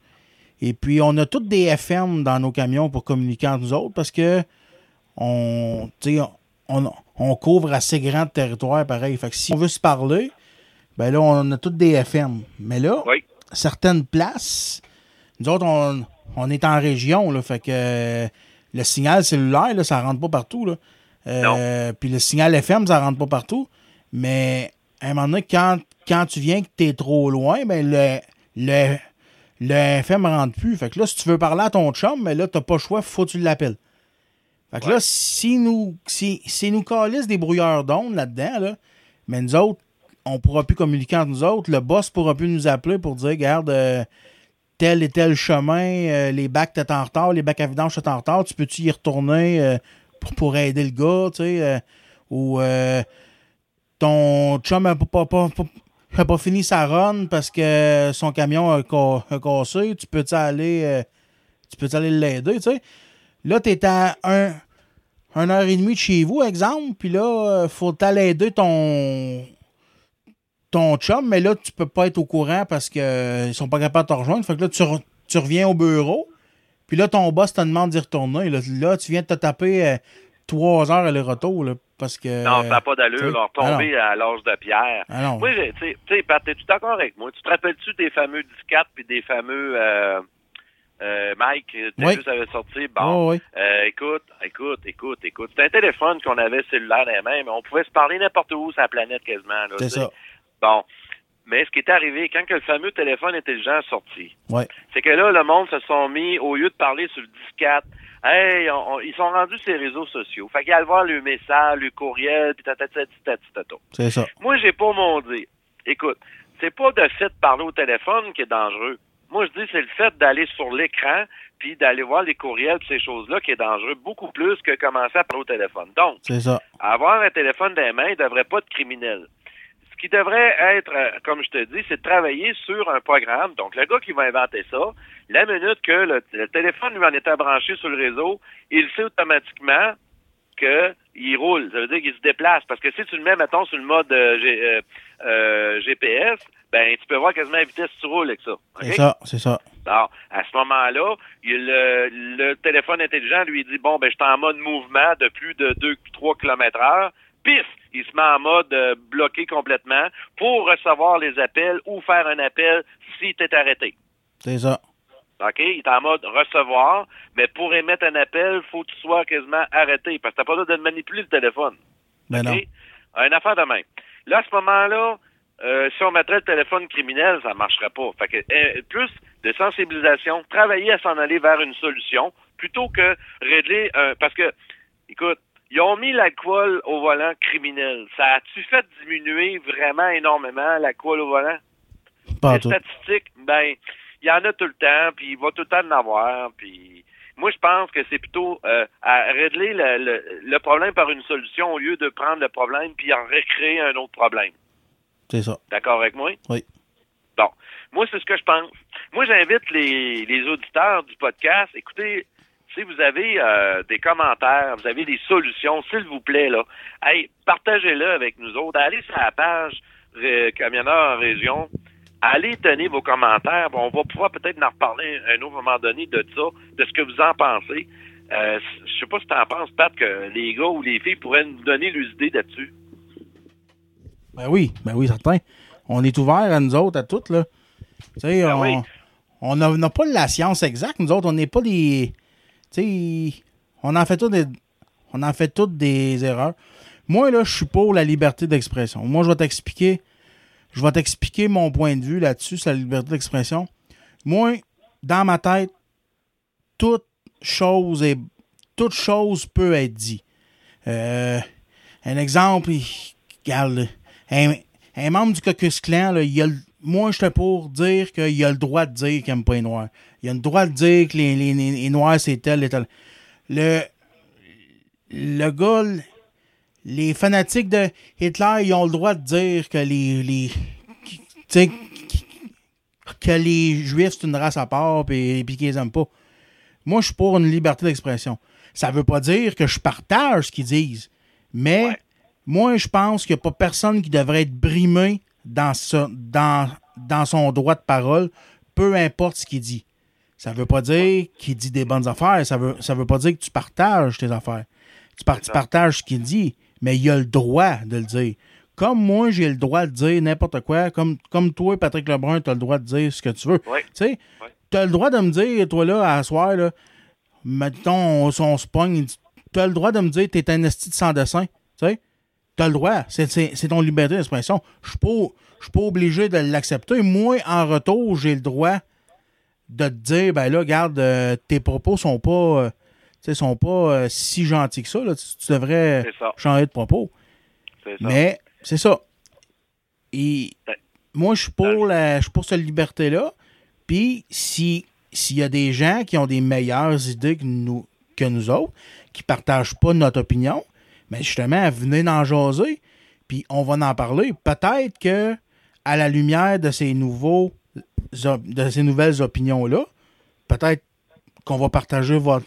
Et puis, on a toutes des FM dans nos camions pour communiquer entre nous autres parce que on, on, on couvre assez grand territoire pareil. Fait que si on veut se parler, ben là, on a toutes des FM. Mais là, Oui. certaines places, nous autres, on, on est en région, là, fait que le signal cellulaire, là, ça rentre pas partout. Là. Euh, Puis le signal FM, ça rentre pas partout. Mais à un moment donné, quand, quand tu viens que tu es trop loin, ben le, le, le FM rentre plus. Fait que là, si tu veux parler à ton chum, mais là, t'as pas le choix, faut que tu l'appelles. Fait que là, si nous, si, si nous calissent des brouilleurs d'ondes là-dedans, là, mais nous autres, on pourra plus communiquer entre nous autres. Le boss pourra plus nous appeler pour dire, regarde, euh, tel et tel chemin, euh, les bacs t'es en retard, les bacs à vidange t'es en retard, tu peux-tu y retourner euh, pour, pour aider le gars, tu sais, euh, ou ton chum a pas, pas, pas, pas- fini sa run parce que son camion a, a cassé, tu peux-tu aller, peux aller l'aider, tu sais? Là, t'es à un, un heure et demie de chez vous, exemple, puis là, faut t'aller aider ton ton chum, mais là, tu peux pas être au courant parce que euh, ils sont pas capables de te rejoindre. Fait que là, tu, re- tu reviens au bureau, puis là, ton boss te demande d'y retourner. Là, Là, tu viens de te taper euh, trois heures aller-retour, là, parce que... Non, ça n'a pas d'allure. On retomber à l'âge de pierre. Ah non. Moi, j'ai- tu sais- Pat, t'es-tu d'accord avec moi? Tu te rappelles-tu des fameux 14 puis des fameux... Euh, euh, Mike, tu Oui. avait sorti. Bon, Oh, oui. euh, écoute, écoute, écoute, écoute. C'était un téléphone qu'on avait cellulaire dans les mains, mais on pouvait se parler n'importe où sur la planète quasiment. C'est ça. Bon. Mais ce qui est arrivé, quand que le fameux téléphone intelligent est sorti, Ouais. c'est que là, le monde se sont mis, au lieu de parler sur le 14, hey, on- on- ils sont rendus sur les réseaux sociaux. Fait qu'ils allaient voir le message, le courriel, puis tatatati, tatata. C'est ça. Moi, j'ai pas mon dire. Écoute, c'est pas de fait de parler au téléphone qui est dangereux. Moi, je dis c'est le fait d'aller sur l'écran puis d'aller voir les courriels pis ces choses-là qui est dangereux beaucoup plus que commencer à parler au téléphone. Donc, ça. avoir un téléphone dans les mains ne devrait pas être criminel. Ce qui devrait être, euh, comme je te dis, c'est de travailler sur un programme. Donc, le gars qui va inventer ça, la minute que le, le téléphone lui en était branché sur le réseau, il sait automatiquement qu'il roule. Ça veut dire qu'il se déplace. Parce que si tu le mets, mettons, sur le mode euh, G- euh, euh, GPS, ben tu peux voir quasiment la vitesse que tu roules avec ça. C'est ça. C'est ça. Alors, à ce moment-là, le téléphone intelligent lui dit bon ben je suis en mode mouvement de plus de 2-3 km heure. Pif! Il se met en mode euh, bloqué complètement pour recevoir les appels ou faire un appel si tu es arrêté. C'est ça. OK? Il est en mode recevoir, mais pour émettre un appel, faut que tu sois quasiment arrêté parce que t'as pas le droit de manipuler le téléphone. Ben non. Une affaire de même. Là, à ce moment-là, euh, si on mettrait le téléphone criminel, ça ne marcherait pas. Fait que euh, plus de sensibilisation, travailler à s'en aller vers une solution, plutôt que régler un. Parce que, écoute, ils ont mis l'alcool au volant criminel. Ça a-tu fait diminuer vraiment énormément l'alcool au volant? Pas Les tout. statistiques, ben, il y en a tout le temps, puis il va tout le temps en avoir, puis moi, je pense que c'est plutôt euh, à régler le, le, le problème par une solution au lieu de prendre le problème puis en recréer un autre problème. C'est ça. D'accord avec moi? Oui. Bon. Moi, c'est ce que je pense. Moi, j'invite les, les auditeurs du podcast, écoutez, si vous avez euh, des commentaires, vous avez des solutions, s'il vous plaît, là, hey, partagez-le avec nous autres. Allez sur la page euh, Camionneur en région. Allez donner vos commentaires. Bon, on va pouvoir peut-être en reparler à un autre moment donné de ça, de ce que vous en pensez. Euh, je sais pas si tu en penses, Pat, que les gars ou les filles pourraient nous donner leurs idées là-dessus. Ben oui. Ben oui, certain. On est ouvert à nous autres, à toutes, là. Tu sais, Ben on oui. n'a pas la science exacte. Nous autres, on n'est pas des. On en fait. On en fait toutes des erreurs. Moi, là, je suis pour la liberté d'expression. Moi, je vais t'expliquer. Je vais t'expliquer mon point de vue là-dessus, sur la liberté d'expression. Moi, dans ma tête, toute chose est. Toute chose peut être dit. Euh, un exemple, regarde, un, membre du Caucus Clan, là, il a moi, je suis pour dire qu'il a le droit de dire qu'il n'aime pas les Noirs. Il a le droit de dire que les, les- les- les Noirs, c'est tel et tel. Le, le gars, les fanatiques de Hitler, ils ont le droit de dire que les, les que les Juifs, c'est une race à part et, puis qu'ils les aiment pas. Moi, je suis pour une liberté d'expression. Ça veut pas dire que je partage ce qu'ils disent, mais Ouais. moi, je pense qu'il n'y a pas personne qui devrait être brimé dans, ce- dans, dans son droit de parole, peu importe ce qu'il dit. Ça veut pas dire qu'il dit des bonnes affaires, ça veut, ça veut pas dire que tu partages tes affaires. Tu, par- tu ça. partages ce qu'il dit, mais il a le droit de le dire. Comme moi, j'ai le droit de dire n'importe quoi, comme, comme toi, Patrick Lebrun, tu as le droit de dire ce que tu veux. Oui. Tu sais, as le droit de me dire, toi là, à soir, là, mettons, on, on se pogne, tu as le droit de me dire, t'es un esti de sans dessin. Tu sais, tu as le droit. C'est- ton liberté d'expression. Je suis pas, je suis pas obligé de l'accepter. Moi, en retour, j'ai le droit de te dire, ben là, regarde, euh, tes propos sont pas, euh, sais, sont pas euh, si gentils que ça. Là. Tu, tu devrais changer de propos. Ça. Mais c'est ça. Et Ben, moi, je suis pour, la, je suis pour cette liberté-là. Puis, si- s'il y a des gens qui ont des meilleures idées que nous, que nous autres, qui partagent pas notre opinion, mais justement, venez en jaser, puis on va en parler. Peut-être que, à la lumière de ces nouveaux de ces nouvelles opinions-là, peut-être qu'on va partager votre,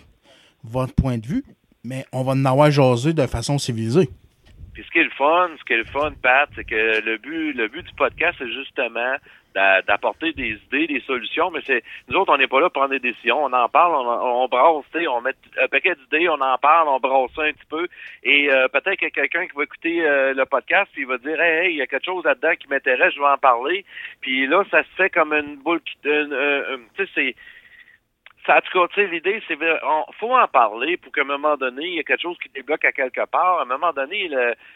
point de vue, mais on va en avoir jasé de façon civilisée. Puis ce qui est le fun, ce qui est le fun, Pat, c'est que le but, le but du podcast, c'est justement d'apporter des idées, des solutions, mais c'est nous autres, on n'est pas là pour prendre des décisions. On en parle, on, on brasse, on met un paquet d'idées, on en parle, on brasse ça un petit peu. Et euh, peut-être qu'il y a quelqu'un qui va écouter euh, le podcast, il va dire Hey, hey, il y a quelque chose là-dedans qui m'intéresse, je vais en parler. Puis là, ça se fait comme une boule qui. euh, tu sais, c'est ça, en tout cas, tu sais, l'idée, c'est on faut en parler pour qu'à un moment donné, il y a quelque chose qui débloque à quelque part. À un moment donné,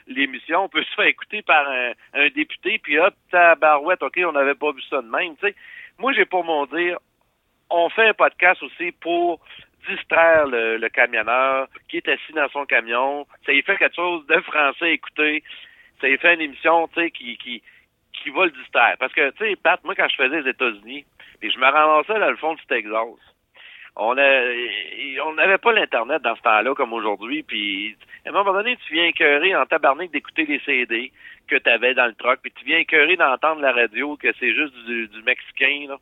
l'émission [LAUGHS] peut se faire écouter par un, un député, puis hop, barouette, OK, on n'avait pas vu ça de même. Tu sais, moi, j'ai pour mon dire, on fait un podcast aussi pour distraire le, le camionneur qui est assis dans son camion. Ça y fait quelque chose de français écouter. Ça y fait une émission, tu sais, qui, qui, qui va le distraire. Parce que, tu sais, Pat, moi, quand je faisais les États-Unis, puis je me ramassais dans le fond du Texas, on a, on n'avait pas l'Internet dans ce temps-là comme aujourd'hui, puis à un moment donné, tu viens écœurer en tabarnak d'écouter les CD que tu avais dans le truck, puis tu viens écœurer d'entendre la radio que c'est juste du, du mexicain, là.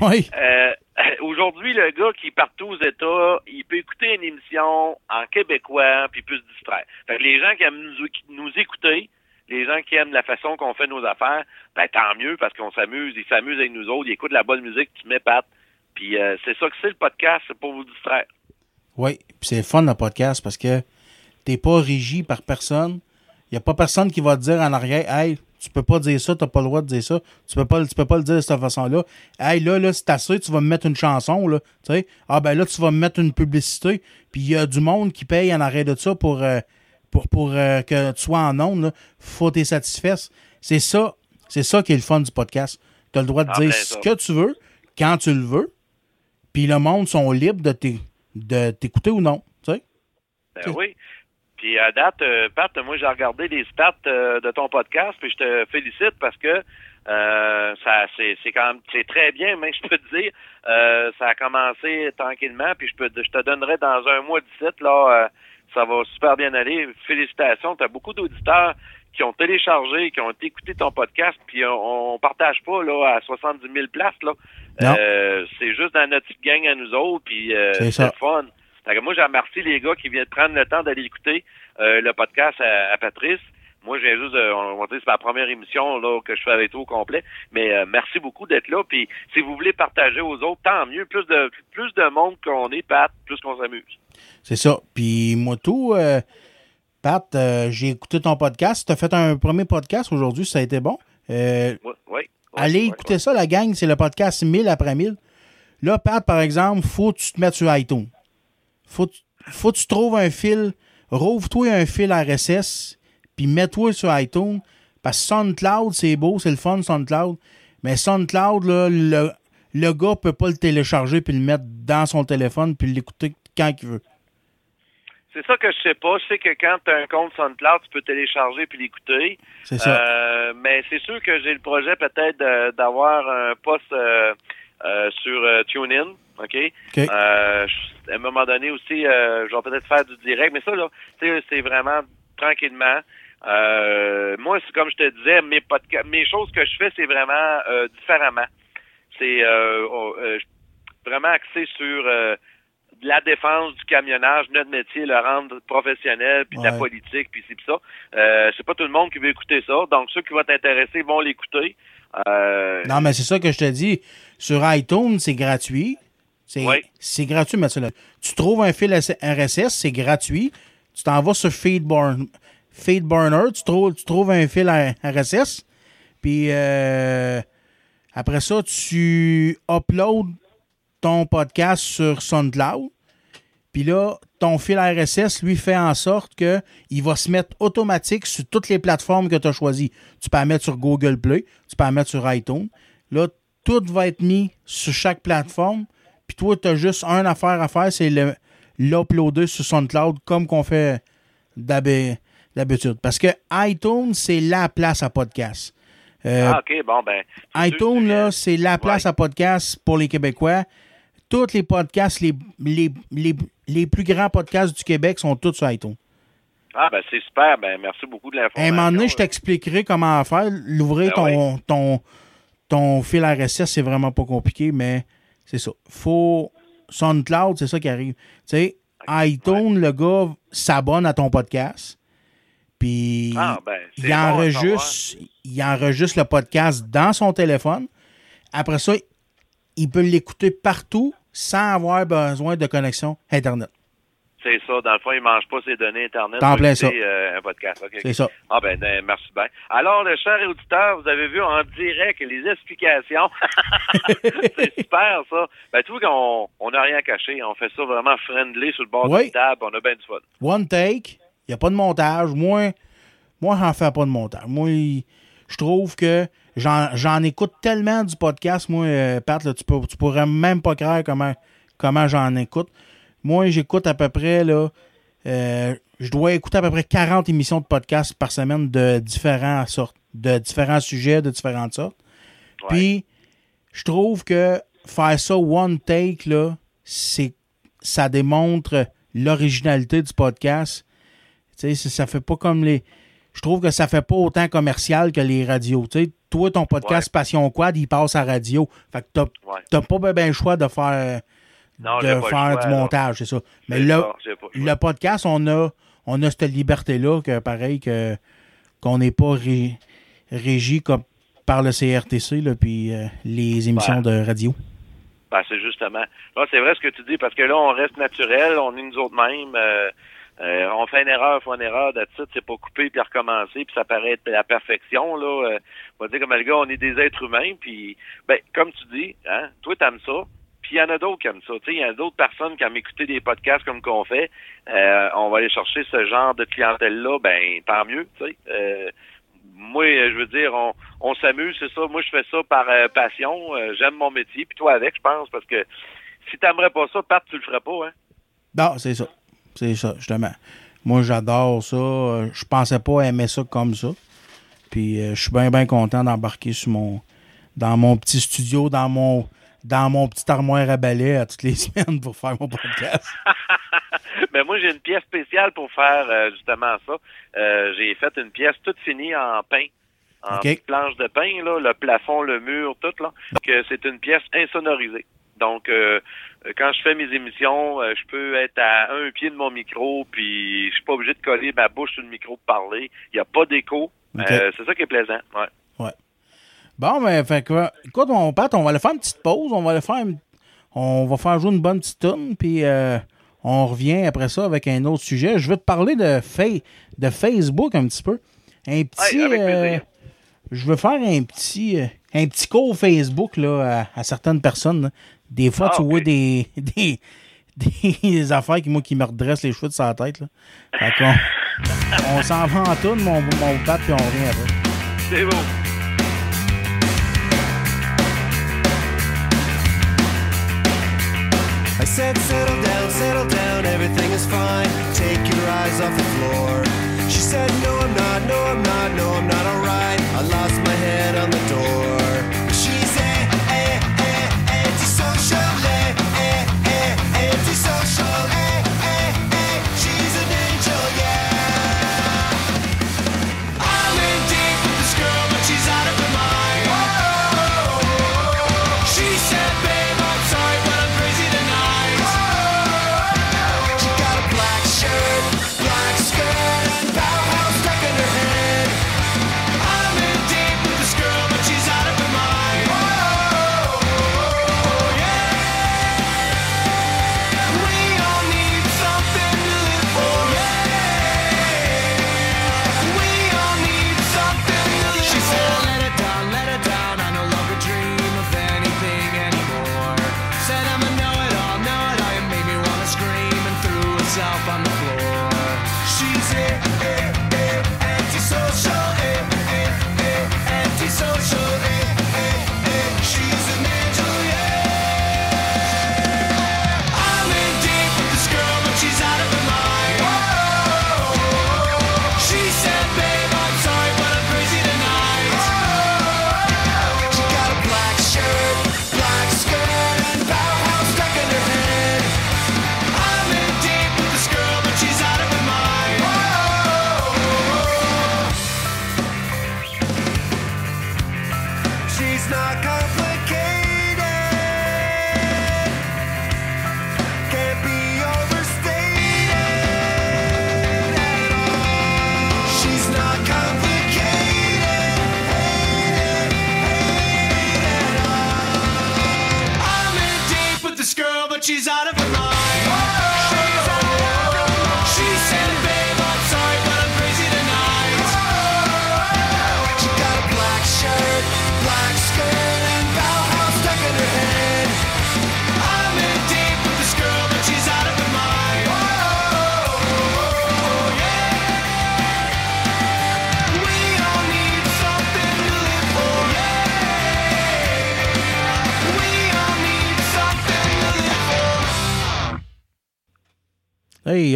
Oui. Euh, Aujourd'hui, le gars qui est partout aux États, il peut écouter une émission en québécois, puis il peut se distraire. Fait que les gens qui aiment nous, nous écouter, les gens qui aiment la façon qu'on fait nos affaires, ben tant mieux, parce qu'on s'amuse, ils s'amusent avec nous autres, ils écoutent la bonne musique, tu mets Pat. Puis euh, c'est ça que c'est le podcast, c'est pour vous distraire. Oui, puis c'est le fun le podcast parce que t'es pas régi par personne. Il y a pas personne qui va te dire en arrière, hey, tu peux pas dire ça, t'as pas le droit de dire ça, tu peux pas, tu peux pas le dire de cette façon-là. Hey, là, là, c'est assez, tu vas me mettre une chanson, là, tu sais. Ah, ben là, tu vas me mettre une publicité, puis il y a du monde qui paye en arrêt de ça pour, euh, pour, pour euh, que tu sois en ondes, là. Faut que t'es satisfait. C'est ça, c'est ça qui est le fun du podcast. T'as le droit de En dire plein ce ça. que tu veux, quand tu le veux, puis le monde sont libres de t'é- de t'écouter ou non, tu sais? Ben oui. Puis à date, euh, Pat, moi j'ai regardé les stats euh, de ton podcast, puis je te félicite parce que euh, ça c'est c'est quand même c'est très bien, mais [LAUGHS] je peux te dire, euh, ça a commencé tranquillement, puis je peux je te donnerai dans un mois d'ici, là, ça va super bien aller. Félicitations, tu as beaucoup d'auditeurs qui ont téléchargé, qui ont écouté ton podcast, puis on, on partage pas là à 70 000 places là. Euh, c'est juste dans notre petite gang à nous autres, puis euh, C'est fun. Fait que moi, je remercie les gars qui viennent prendre le temps d'aller écouter euh, le podcast à, à Patrice. Moi, viens juste on va dire, c'est ma première émission là que je fais avec toi au complet. Mais euh, merci beaucoup d'être là. Puis si vous voulez partager aux autres, tant mieux. Plus de plus de monde qu'on est, Pat, plus qu'on s'amuse. C'est ça. Puis moi, tout, euh, Pat, j'ai écouté ton podcast. Tu as fait un premier podcast aujourd'hui, ça a été bon. Oui, allez oui, écouter ça, la gang. C'est le podcast 1000 après 1000. Là, Pat, par exemple, faut que tu te mettes sur iTunes. Faut, faut que tu trouves un fil. Rouvre-toi un fil RSS, puis mets-toi sur iTunes. Parce que SoundCloud, c'est beau, c'est le fun, SoundCloud. Mais SoundCloud, là, le, le gars peut pas le télécharger puis le mettre dans son téléphone puis l'écouter quand il veut. C'est ça que je sais pas. Je sais que quand tu as un compte SoundCloud, tu peux télécharger puis l'écouter. C'est ça. Euh, mais c'est sûr que j'ai le projet peut-être d'avoir un poste euh, euh, sur euh, TuneIn. OK? OK. Euh, à un moment donné aussi, euh, je vais peut-être faire du direct. Mais ça, là, tu sais, c'est vraiment tranquillement. Euh, moi, c'est comme je te disais, mes podcasts, mes choses que je fais, c'est vraiment euh, différemment. C'est euh, oh, euh, vraiment axé sur euh, de la défense du camionnage, notre métier, le rendre professionnel, puis de la politique, puis c'est ça. Euh, c'est pas tout le monde qui veut écouter ça. Donc, ceux qui vont t'intéresser vont l'écouter. Euh, Non, mais c'est ça que je te dis. Sur iTunes, c'est gratuit. C'est Oui. c'est gratuit, là. Tu trouves un fil RSS, c'est gratuit. Tu t'en vas sur Feedburn, Feedburner, tu trouves, tu trouves un fil RSS. Puis euh, après ça, tu uploads ton podcast sur SoundCloud. Puis là, ton fil RSS, lui, fait en sorte que il va se mettre automatique sur toutes les plateformes que tu as choisies. Tu peux la mettre sur Google Play, tu peux la mettre sur iTunes. Là, tout va être mis sur chaque plateforme. Puis toi, tu as juste une affaire à faire, c'est l'uploader sur SoundCloud comme qu'on fait d'hab- d'habitude. Parce que iTunes, c'est la place à podcast. Euh, ah, OK, bon, ben. iTunes, là, c'est la place Ouais. à podcast pour les Québécois. Tous les podcasts, les, les, les, les plus grands podcasts du Québec sont tous sur iTunes. Ah, ben, c'est super. Ben, merci beaucoup de À l'information. un moment donné, je t'expliquerai comment faire. L'ouvrir Ben ton, ton, ton fil RSS, c'est vraiment pas compliqué, mais c'est ça. Faut. SoundCloud, c'est ça qui arrive. Tu sais, iTunes, le gars s'abonne à ton podcast. Puis Ah, ben, il, bon à enregistre, il enregistre le podcast dans son téléphone. Après ça, il peut l'écouter partout sans avoir besoin de connexion Internet. C'est ça. Dans le fond, il ne mange pas ses données Internet. T'en écouter, ça. euh, un podcast. OK. C'est ça. Ah ben, ben, merci bien. Alors, le cher auditeur, vous avez vu en direct les explications. [LAUGHS] c'est super, ça. Ben, tu vois qu'on on n'a rien caché. On fait ça vraiment friendly sur le bord Oui. d'une table. On a bien du fun. One take, il n'y a pas de montage. Moi, moi j'en fais pas de montage. Moi, je trouve que j'en écoute tellement du podcast, moi, euh, Pat, là, tu, peux, tu pourrais même pas croire comment, comment j'en écoute. Moi, j'écoute à peu près, là, euh, je dois écouter à peu près 40 émissions de podcast par semaine de différents sortes, de différents sujets, de différentes sortes. Ouais. Puis, je trouve que faire ça one take, là, c'est, ça démontre l'originalité du podcast. Tu sais, ça fait pas comme les. Je trouve que ça fait pas autant commercial que les radios. Tu sais, toi, ton podcast Passion Quad, il passe à radio. Fait que t'as, Ouais. pas ben, ben le choix de faire, Non, de le faire choix, du montage, c'est ça. Mais là, ça, le le podcast, on a, on a cette liberté-là que pareil que qu'on n'est pas ré- régi comme par le CRTC là, puis euh, les émissions Ouais. de radio. Ben, c'est justement. C'est vrai ce que tu dis, parce que là, on reste naturel, on est nous autres mêmes. euh, euh, on fait une erreur, on fait une erreur, d'attitude, c'est pas couper puis recommencer, puis ça paraît être la perfection, là. Euh, on va dire comme le gars, on est des êtres humains, puis ben, comme tu dis, hein, toi t'aimes ça, puis il y en a d'autres qui aiment ça. Il y a d'autres personnes qui aiment écouter des podcasts comme qu'on fait. Euh, on va aller chercher ce genre de clientèle-là, ben tant mieux. Euh, moi, je veux dire, on, on s'amuse, c'est ça. Moi, je fais ça par euh, passion. Euh, J'aime mon métier, puis toi avec, je pense, parce que si t'aimerais pas ça, Pat, tu le ferais pas, hein? Non, c'est ça. C'est ça, justement. Moi, j'adore ça. Je pensais pas aimer ça comme ça. Puis euh, je suis bien, bien content d'embarquer sur mon dans mon petit studio, dans mon dans mon petit armoire à balai à toutes les [LAUGHS] semaines pour faire mon podcast. Mais [LAUGHS] moi, j'ai une pièce spéciale pour faire euh, justement ça. Euh, j'ai fait une pièce toute finie en pain. En planche de pain, là, le plafond, le mur, tout, là. Que c'est une pièce insonorisée. Donc, euh, quand je fais mes émissions, euh, je peux être à un pied de mon micro, puis je suis pas obligé de coller ma bouche sur le micro pour parler. Il n'y a pas d'écho. Euh, c'est ça qui est plaisant. Ouais. Bon, mais fait que, écoute, mon Pat, on va aller faire une petite pause. On va aller faire une- on va faire jouer une bonne petite tune, puis euh, on revient après ça avec un autre sujet. Je veux te parler de, Fa- de Facebook un petit peu. Un petit. Ouais, avec euh, je veux faire un petit euh, un petit cours Facebook là, à, à certaines personnes. là. Des fois, Ah, tu ok. vois des, [LAUGHS] des, des affaires qui, moi, qui me redressent les cheveux de sa tête. Là. Fait qu'on on s'en va en tourne, mon, mon Pat, puis on revient après. C'est beau. I said, settle down, settle down, everything is fine. Take your eyes off the floor. She said, no, I'm not, no, I'm not, no, I'm not alright. I lost my head on the door. She's a, a, a, antisocial,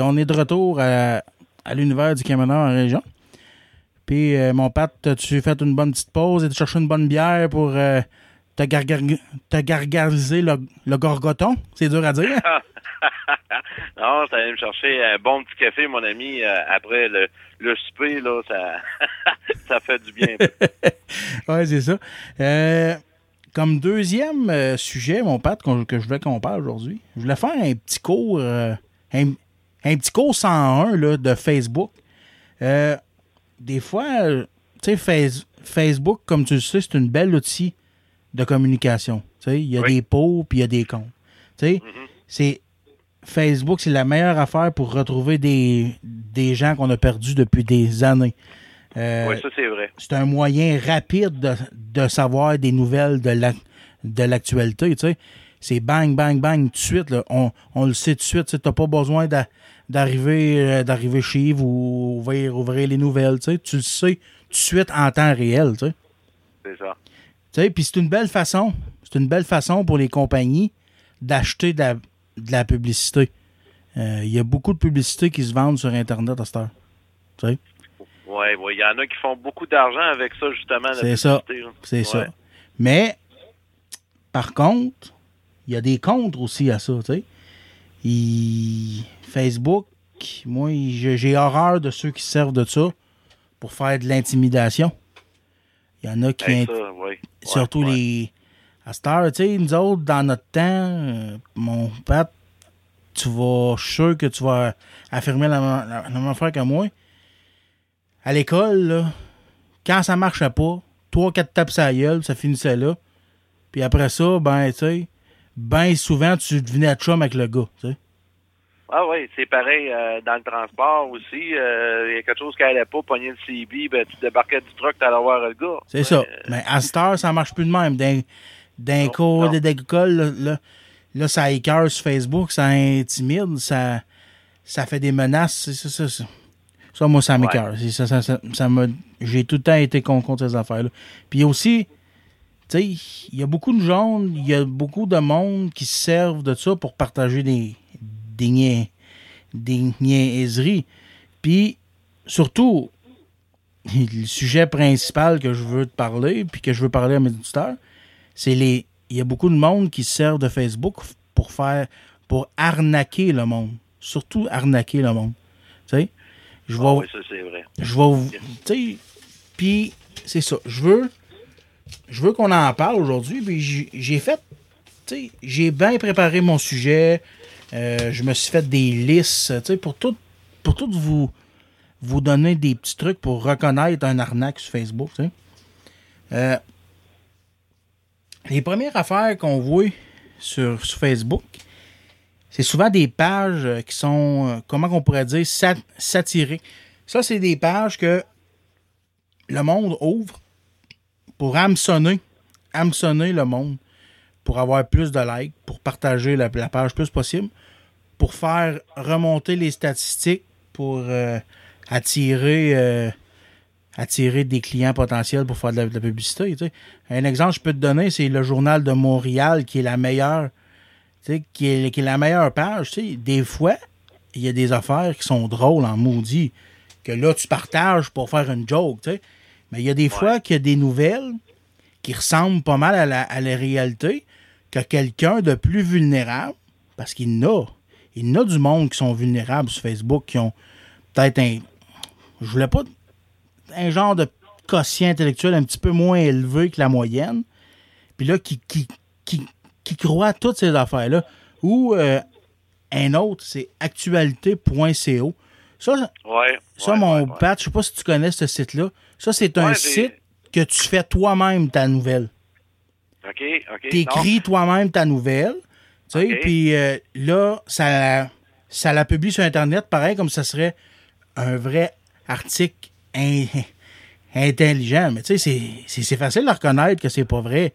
On est de retour à, à l'univers du camionneur en région. Puis, euh, mon Pat, tu fait une bonne petite pause? Et tu cherché une bonne bière pour euh, te, gargar- te gargariser le, le gorgoton? C'est dur à dire. [LAUGHS] non, ça allait me chercher un bon petit café, mon ami, euh, après le, le souper, là, ça, [LAUGHS] ça fait du bien. [LAUGHS] ouais, c'est ça. Euh, comme deuxième sujet, mon Pat, que je voulais qu'on parle aujourd'hui, je voulais faire un petit cours, un, un petit cours 101 là, de Facebook. Euh, des fois, tu sais, Face- Facebook, comme tu le sais, c'est une belle outil de communication. Il y a Oui. des pots puis il y a des comptes. C'est Facebook, c'est la meilleure affaire pour retrouver des, des gens qu'on a perdus depuis des années. Euh, oui, ça, c'est vrai. c'est un moyen rapide de, de savoir des nouvelles de la- de l'actualité. C'est bang, bang, bang, tout de suite. là. On, on le sait tout de suite. Tu n'as pas besoin d'arriver euh, d'arriver chez vous, ouvrir, ouvrir les nouvelles, tu sais. Tu le sais tout de suite en temps réel, tu sais. C'est ça. Tu sais, Puis c'est une belle façon. C'est une belle façon pour les compagnies d'acheter de la, de la publicité. Euh, Il y a beaucoup de publicités qui se vendent sur Internet à cette heure. Tu sais. Oui. Il y en a qui font beaucoup d'argent avec ça, justement. la C'est ça. C'est Ouais. ça. Mais, par contre, il y a des contres aussi à ça, tu sais. Il- Facebook, moi, j'ai horreur de ceux qui se servent de ça pour faire de l'intimidation. Il y en a qui... Hey, ça, surtout Ouais, les... À cette heure, tu sais, nous autres, dans notre temps, euh, mon Pat, tu vas... Je suis sûr que tu vas affirmer la, la- la même affaire que moi. À l'école, là, quand ça marchait pas, trois, quatre tapes à la gueule, ça finissait là. Puis après ça, ben, tu sais, ben souvent, tu devenais chum avec le gars, tu sais. Ah oui, c'est pareil euh, dans le transport aussi. euh, Il y a quelque chose qui allait pas, pogner le CB, ben, tu débarquais du truck, t'allais voir le gars. C'est ça. Mais à cette heure, ça marche plus de même. D'un, d'un cours d'école, là, là, là, ça écœure sur Facebook, ça intimide, ça, ça fait des menaces. C'est ça, ça, moi, ça m'écœure. Ça, ça, ça, j'ai tout le temps été con contre ces affaires-là. Puis aussi, tu sais, il y a beaucoup de gens, il y a beaucoup de monde qui se servent de ça pour partager des, des, nia- des niaiseries. Puis, surtout, le sujet principal que je veux te parler, puis que je veux parler à mes auditeurs, c'est les. Il y a beaucoup de monde qui se sert de Facebook pour faire. pour arnaquer le monde. Surtout arnaquer le monde. Tu sais? Je vais. ah oui, ça, c'est vrai. Je vais. vous- Tu sais. Puis, c'est ça. Je veux. Je veux qu'on en parle aujourd'hui. Puis, j'ai- j'ai fait. Tu sais, j'ai bien préparé mon sujet. Euh, je me suis fait des listes. Pour tout. Vous. Vous donner des petits trucs pour reconnaître un arnaque sur Facebook. Euh, les premières affaires qu'on voit sur, Facebook, c'est souvent des pages qui sont, euh, comment on pourrait dire, sat- satiriques. Ça, c'est des pages que le monde ouvre pour hameçonner, hameçonner le monde, pour avoir plus de likes, pour partager la, la page plus possible, pour faire remonter les statistiques, pour euh, attirer, euh, attirer des clients potentiels pour faire de la, de la publicité. tu sais. Un exemple que je peux te donner, c'est le Journal de Montréal, qui est la meilleure, tu sais, qui est, qui est la meilleure page. tu sais. Des fois, il y a des affaires qui sont drôles en maudit, que là, tu partages pour faire une joke. tu sais. Mais il y a des fois qu'il y a des nouvelles qui ressemblent pas mal à la, à la réalité, que quelqu'un de plus vulnérable, parce qu'il y en a, il y en a du monde qui sont vulnérables sur Facebook, qui ont peut-être un. Je voulais pas. Un genre de quotient intellectuel un petit peu moins élevé que la moyenne. Puis là, qui, qui, qui, qui croit à toutes ces affaires-là. Ou euh, un autre, c'est actualité.co. Ça, Ouais. ça ouais, mon ouais. Pat, je sais pas si tu connais ce site-là. Ça, c'est un site que tu fais toi-même ta nouvelle. OK, OK. T'écris toi-même ta nouvelle. Tu sais, puis euh, là, ça, ça la publie sur Internet, pareil comme ça serait un vrai article in- intelligent. Mais tu sais, c'est- facile de reconnaître que c'est pas vrai.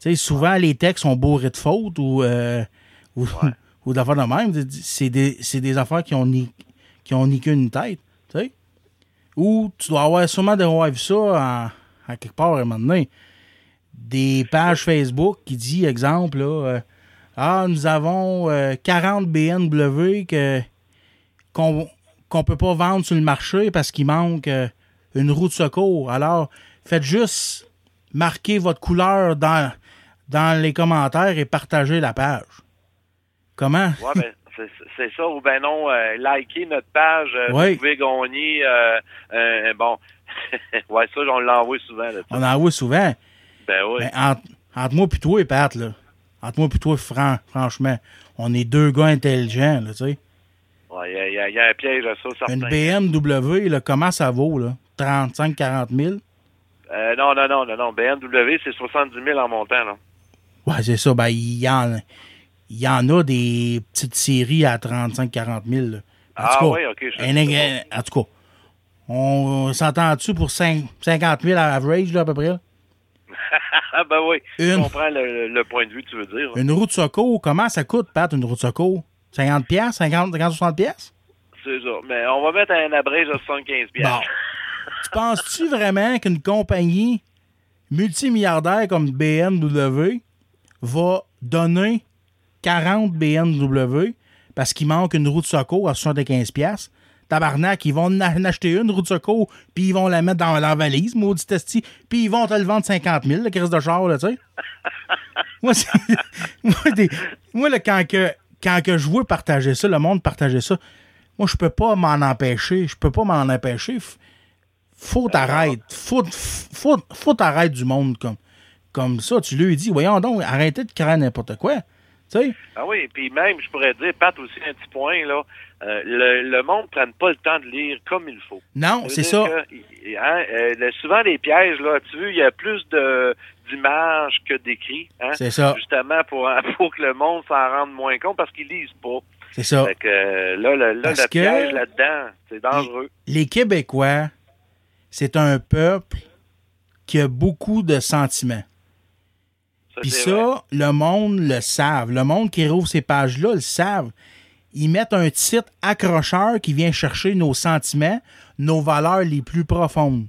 Tu sais, souvent, les textes sont bourrés de fautes ou, euh, ou, [LAUGHS] ou d'affaires de même. C'est des, des affaires qui ont ni, qui ont ni qu'une tête. Tu sais. Ou tu dois avoir sûrement d'avoir vu ça en, en quelque part à un moment donné des pages Facebook qui dit, exemple, là, euh, ah, nous avons euh, 40 BMW que qu'on qu'on peut pas vendre sur le marché parce qu'il manque euh, une roue de secours. Alors, faites juste marquer votre couleur dans, dans les commentaires et partagez la page. Comment? Ouais, ben, c'est ça. Ou ben non, euh, likez notre page. euh, Oui. Vous pouvez gagner. euh, euh, bon. [LAUGHS] ouais, ça, on l'envoie souvent. Là, On en voit souvent. Ben oui. Mais entre, entre moi et toi et Pat, là, entre moi et toi, fran- franchement, on est deux gars intelligents, là, tu sais. Ouais, Il y, a- y y un piège à ça, certain. Une BMW, là, comment ça vaut, là? 35, 40 000? Euh, non, non, non, non, non. BMW, c'est 70 000 en montant, là. Ouais, c'est ça. Ben, il y en, il y en a des petites séries à 35, 40 000, là. En Ah tout cas, oui, ok, je un- sais un- en tout cas, on s'entend-tu pour cinq- 50 000 à average, là, à peu près? là? [LAUGHS] ah, ben oui. Une. Je comprends le, le point de vue que tu veux dire. Une roue de secours, comment ça coûte, Pat, une roue de secours? 50 pièces, 50, 50, 60 pièces? C'est ça. Mais on va mettre un abrège de 75 Bon. piastres. tu penses-tu vraiment qu'une compagnie multimilliardaire comme BMW va donner 40 BMW parce qu'il manque une roue de secours à 75 pièces Tabarnak, ils vont en acheter une roue de secours, puis ils vont la mettre dans la valise, maudit testi, puis ils vont te le vendre 50 000, le crise de char, là, tu sais. [LAUGHS] moi, [LAUGHS] moi, des- moi, là, quand, que, quand que je vois partager ça, le monde partager ça, moi, je peux pas m'en empêcher. Je peux pas m'en empêcher. Faut t'arrêter. Faut, faut, faut t'arrêter du monde comme, comme ça. Tu lui dis, voyons donc, arrêtez de créer n'importe quoi. Tu sais? Ah oui, puis même, je pourrais dire, Pat, aussi un petit point, là. Euh, le, le monde ne prenne pas le temps de lire comme il faut. Non, c'est ça. que, hein, euh, souvent, les pièges, là, tu veux, il y a plus de d'images que d'écrits. Hein, C'est ça. Justement, pour, [LAUGHS] pour que le monde s'en rende moins compte parce qu'ils lisent pas. C'est ça. Fait que euh, là, le, là, piège là-dedans, c'est dangereux. Les Québécois, c'est un peuple qui a beaucoup de sentiments. Ça, Puis vrai. ça, le monde le savent. Le monde qui rouvre ces pages-là le savent. Ils mettent un titre accrocheur qui vient chercher nos sentiments, nos valeurs les plus profondes.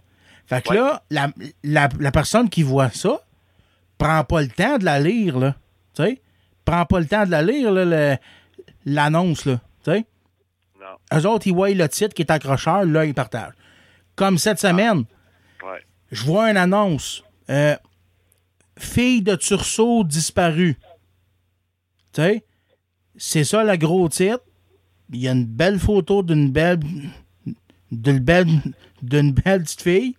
Fait que Ouais. là, la, la- la personne qui voit ça prend pas le temps de la lire, là. Tu sais? Prend pas le temps de la lire, l'annonce, là. Tu sais? Non. Eux autres, ils voient le titre qui est accrocheur, là, ils partagent. Comme cette semaine, Ouais. je vois une annonce. Euh, fille de Tursault disparue. Tu sais, c'est ça le gros titre. Il y a une belle photo d'une belle d'une belle d'une belle petite fille.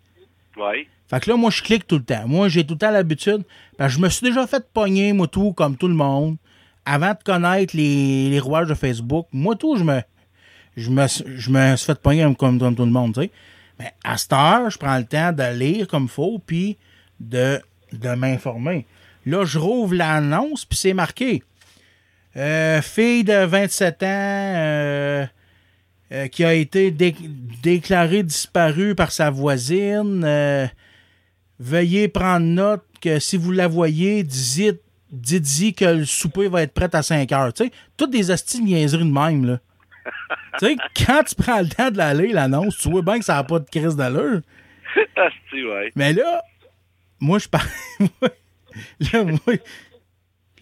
Ouais. Fait que là, moi, je clique tout le temps. Moi, j'ai tout le temps l'habitude. Parce que je me suis déjà fait pogner, moi, tout, comme tout le monde. Avant de connaître les, les rouages de Facebook, moi, tout, je me, je me, je me suis fait pogner comme, comme, tout le monde, tu sais. Mais à cette heure, je prends le temps de lire comme il faut, puis de, de m'informer. Là, je rouvre l'annonce, puis c'est marqué. Euh, fille de 27 ans euh, euh, qui a été dé- déclarée disparue par sa voisine. veuillez prendre note que si vous la voyez, dites, dites-y que le souper va être prêt à 5 heures. Toutes des de niaiseries de même, là. tu sais, [LAUGHS] quand tu prends le temps de la lire, l'annonce, tu vois bien que ça n'a pas de crise d'allure. [LAUGHS] Ouais. Mais là, moi, je par- [LAUGHS] là, moi,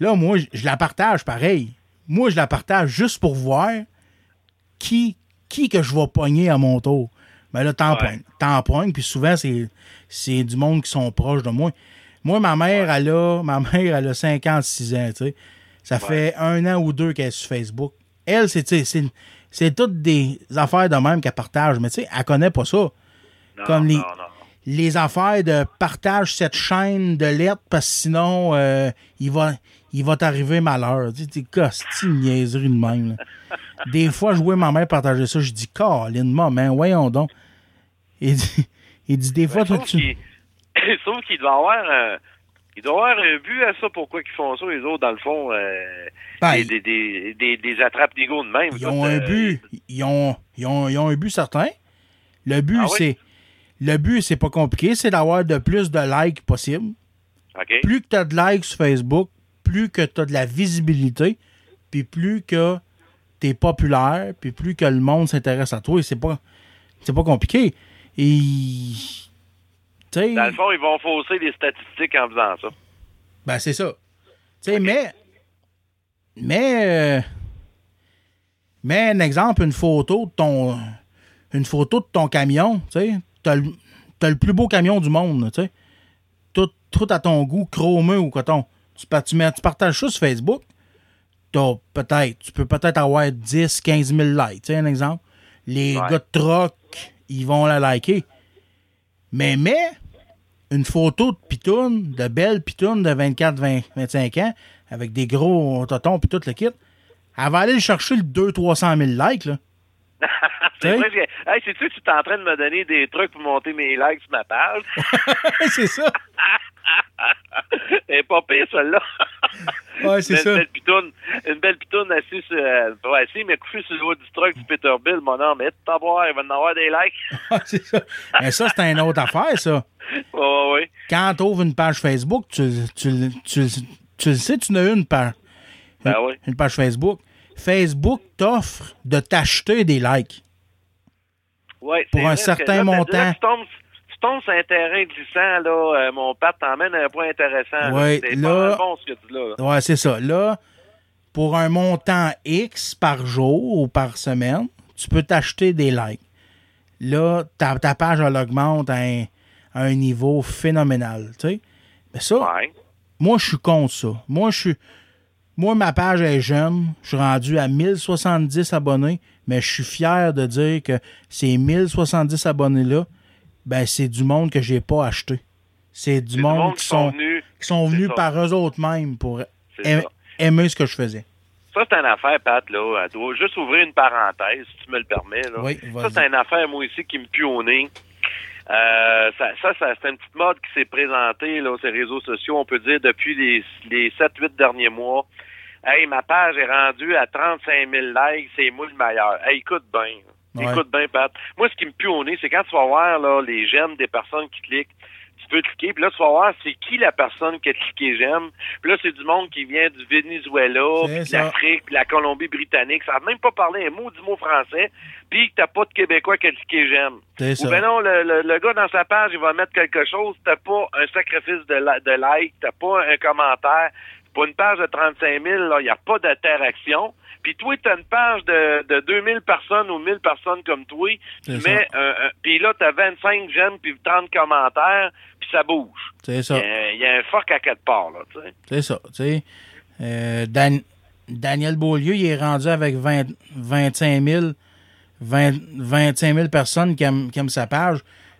là, moi, je- la partage pareil. Moi, je la partage juste pour voir qui, qui que je vais pogner à mon tour. Mais là, t'en Ouais. pognes. T'en pognes, puis souvent, c'est, du monde qui sont proches de moi. Moi, ma mère, elle a, ma mère, elle a 56 ans, tu sais. Ça fait un an ou deux qu'elle est sur Facebook. Elle, c'est, c'est, c'est toutes des affaires de même qu'elle partage, mais tu sais, elle connaît pas ça Non, Comme les- non, non. les affaires de partage cette chaîne de lettres parce que sinon euh, il va il va t'arriver malheur. Tu sais, costi niaiserie de même. là. Des fois, je vois ma mère partager ça, je dis Colin, maman, voyons donc. Il dit, il dit des fois, Ouais, toi, sauf tu. qu'il [COUGHS] sauf qu'il doit avoir un, il doit avoir un but à ça, pourquoi ils font ça, les autres, dans le fond, euh, Ben, des, des, des, attrapes d'ego de même. Ils ont un euh, but. Ils ont, ils ont, ils ont un but certain. Le but, Ah oui? c'est. Le but, c'est pas compliqué, c'est d'avoir de plus de likes possible. Plus que tu as de likes sur Facebook, plus que tu as de la visibilité, puis plus que tu es populaire, puis plus que le monde s'intéresse à toi. Et c'est pas, c'est pas compliqué. Et. Dans le fond, ils vont fausser les statistiques en faisant ça. Ben, c'est ça. Tu sais, mais. Mais. euh, Mais un exemple, une photo de ton une photo de ton camion, tu sais, t'as le, le plus beau camion du monde, tu sais. Tout, tout à ton goût, chromé ou coton. Tu, pa- tu, mets- tu partages ça sur Facebook, peut-être, tu peux peut-être avoir 10, 15 000 likes, tu sais, un exemple. Les Ouais. gars de troc, ils vont la liker. Mais mets une photo de pitoune, de belle pitoune de 24, 20, 25 ans, avec des gros totons puis tout le kit. Elle va aller chercher le 200-300 000 likes, là. [LAUGHS] c'est vrai hey, sais-tu que tu es en train de me donner des trucs pour monter mes likes sur ma page? [LAUGHS] c'est ça. [LAUGHS] Elle pas pire, celle-là. Ouais, c'est une ça. Belle pitoune, une belle pitoune assise, sur, euh, pas assise, mais couchée sur le haut du truck du Peterbilt, mon homme. Mais t'en voir, il va en avoir des likes. [LAUGHS] Ouais, c'est ça. Mais ça, c'est une autre affaire, ça. Ouais, ouais, ouais. Quand tu ouvres une page Facebook, tu, tu, tu, tu le sais, tu n'as une page. Ben oui. Une page Facebook. Facebook t'offre de t'acheter des likes. Ouais, Pour un certain là, montant. là, tu, tombes, un terrain glissant, là, euh, mon père t'emmène à un point intéressant. Ouais, c'est là- pas bon ce que tu dis là. là. Ouais, c'est ça. Là, pour un montant X par jour ou par semaine, tu peux t'acheter des likes. Là, ta, ta page, elle augmente à un, à un niveau phénoménal. Tu sais? Mais ça, Ouais. moi, je suis contre ça. Moi, je suis. Moi, ma page est jeune. Je suis rendu à 1070 abonnés, mais je suis fier de dire que ces 1070 abonnés-là, ben, c'est du monde que j'ai pas acheté. C'est du monde, qui sont, venus. qui sont venus par eux autres mêmes pour aimer ce que je faisais. Ça, c'est une affaire, Pat, là. Elle doit juste ouvrir une parenthèse, si tu me le permets, là. Oui, ça, c'est une affaire, moi, ici, qui me pue au nez. Euh, ça, ça, ça, c'est une petite mode qui s'est présentée, là, sur les réseaux sociaux, on peut dire, depuis les, les 7-8 derniers mois. Hey, ma page est rendue à 35 000 likes, c'est moi le meilleur. Hey, écoute bien. Ouais. Écoute bien, Pat. Moi, ce qui me pue au nez, c'est quand tu vas voir, là, les j'aime des personnes qui cliquent. Tu peux cliquer, puis là, tu vas voir c'est qui la personne qui a cliqué j'aime. Puis là, c'est du monde qui vient du Venezuela, puis de l'Afrique, puis de la Colombie-Britannique. Ça n'a même pas parlé un mot du mot français, puis que t'as pas de Québécois qui a cliqué j'aime. Ou ben non, le, le, le gars dans sa page, il va mettre quelque chose, t'as pas un sacrifice de, la- de like, t'as pas un commentaire. Pour une page de 35 000, il n'y a pas d'interaction. Puis toi, t'as une page de, de 2000 personnes ou 1000 personnes comme toi, tu mets un, un- puis là, t'as 25 j'aime puis 30 commentaires, puis ça bouge. C'est ça. il y a un fuck à quatre parts, là, tu sais. C'est ça. Tu sais, Euh, Dan- Daniel Beaulieu, il est rendu avec 20 25 000, 20 25 000 personnes qui aiment, qui aiment sa page.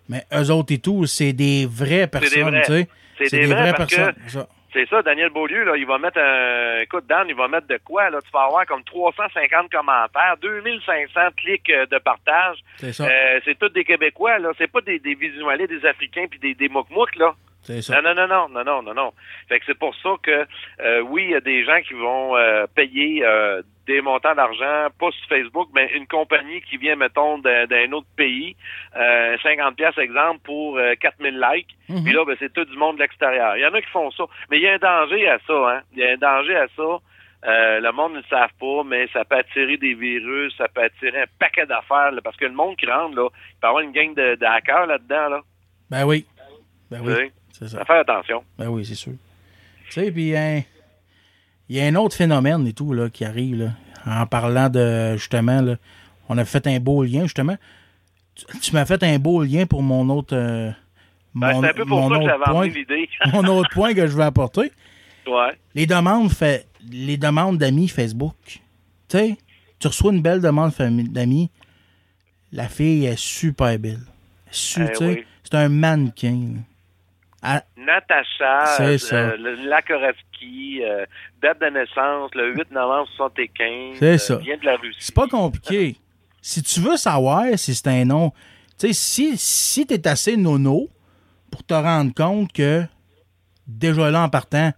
Mais eux autres et tout, c'est des vraies personnes, tu sais. C'est des que- personnes. C'est ça, Daniel Beaulieu, là, il va mettre un... Écoute, Dan, il va mettre de quoi, là? Tu vas avoir comme 350 commentaires, 2500 clics euh, de partage. C'est ça. Euh, c'est tous des Québécois, là. C'est pas des, des visualisés, des Africains puis des, des là. Ça. Non, non, non, non, non, non, non, non. Fait que c'est pour ça que, euh, oui, il y a des gens qui vont euh, payer euh, des montants d'argent, pas sur Facebook, mais une compagnie qui vient, mettons, d'un autre pays, euh, 50 pièces exemple, pour euh, 4000 likes. Mhm. Puis là, ben, c'est tout du monde de l'extérieur. Il y en a qui font ça. Mais il y a un danger à ça, hein. Il y a un danger à ça. Euh, le monde ne le savent pas, mais ça peut attirer des virus, ça peut attirer un paquet d'affaires, parce que le monde qui rentre, là, il peut y avoir une gang de, de hackers là-dedans, là. Ben oui. Ben oui. Oui. C'est ça. Ça fait attention. Ben oui, c'est sûr. Tu sais, puis hein, il y a un autre phénomène et tout là, qui arrive là, en parlant de justement, là, on a fait un beau lien justement. Tu, tu m'as fait un beau lien pour mon autre, euh, Ben, mon, un peu pour mon ça que autre j'avais point, l'idée. [LAUGHS] mon autre point que je veux apporter. ouais. Les demandes fait, les demandes d'amis Facebook. Tu sais, tu reçois une belle demande d'amis, la fille est super belle. Su- Eh oui. C'est un mannequin. là. Ah, Natacha, euh, Lakorevski, euh, date de naissance, le 8 novembre 75. C'est euh, ça. vient de la Russie. C'est pas compliqué. Si tu veux savoir si c'est un nom, tu sais, si, si tu es assez nono pour te rendre compte que déjà là en partant,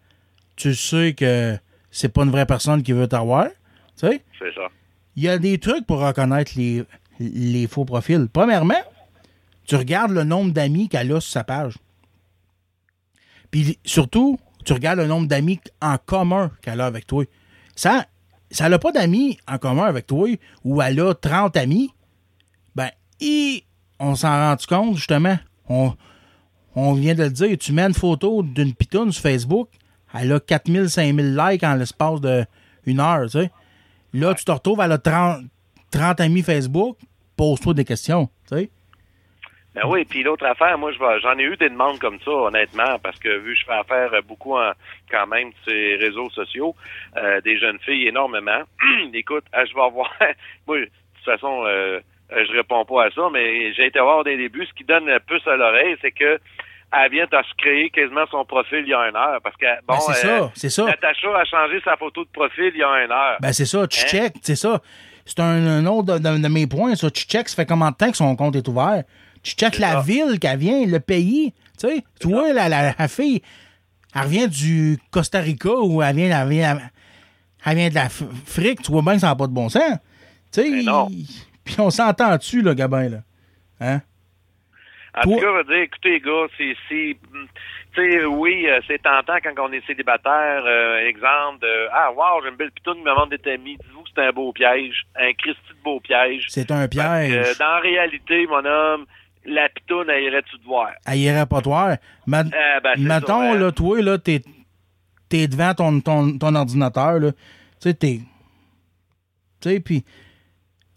tu sais que c'est pas une vraie personne qui veut t'avoir, tu sais, C'est ça. il y a des trucs pour reconnaître les, les faux profils. Premièrement, tu regardes le nombre d'amis qu'elle a sur sa page. Puis surtout, tu regardes le nombre d'amis en commun qu'elle a avec toi. Ça, ça n'a pas d'amis en commun avec toi ou elle a 30 amis. Ben, on s'en rend compte, justement. On, on vient de le dire. Tu mets une photo d'une pitoune sur Facebook, elle a 4000, 5000 likes en l'espace d'une heure, tu sais. Là, tu te retrouves, elle a 30, 30 amis Facebook, pose-toi des questions. Ben oui, puis l'autre affaire, moi, j'en ai eu des demandes comme ça, honnêtement, parce que vu que je fais affaire beaucoup en, quand même sur ces réseaux sociaux, euh, des jeunes filles énormément. [CLEARS THROAT] Écoute, euh, je vais avoir, [LAUGHS] moi, de toute façon, euh, euh, je réponds pas à ça, mais j'ai été voir dès le début, ce qui donne le plus à l'oreille, c'est que elle vient de se créer quasiment son profil il y a une heure, parce que, bon, Ben, c'est euh, ça, c'est ça. Natacha a changé sa photo de profil il y a une heure. Ben, c'est ça, tu Hein? check, c'est ça. C'est un, un autre de, de- de mes points, ça. Tu check, ça fait combien de temps que son compte est ouvert? Tu check C'est la ça. ville qu'elle vient, le pays. Tu sais, tu vois, la, la, la fille, elle revient du Costa Rica ou elle vient, elle vient, elle vient de l'Afrique. Tu vois bien que ça n'a pas de bon sens. Tu sais, non. puis on s'entend dessus, là, Gabin, là. Hein? En tout cas, je veux dire, écoutez, les gars, c'est, c'est, hum, tu sais, oui, euh, c'est tentant quand on est célibataire, euh, exemple de, ah, wow, j'ai une belle pitoune, me demande d'être ami, dites-vous que c'est un beau piège, un Christy de beau piège. C'est un Parce que, piège. euh, dans la réalité, mon homme, la pitoune, elle irait-tu te voir? Elle irait pas te voir. Ma- Eh ben, Mettons, ça, là, toi, là, t'es, t'es devant ton, ton, ton ordinateur, là. Tu sais, t'es. Tu sais, pis.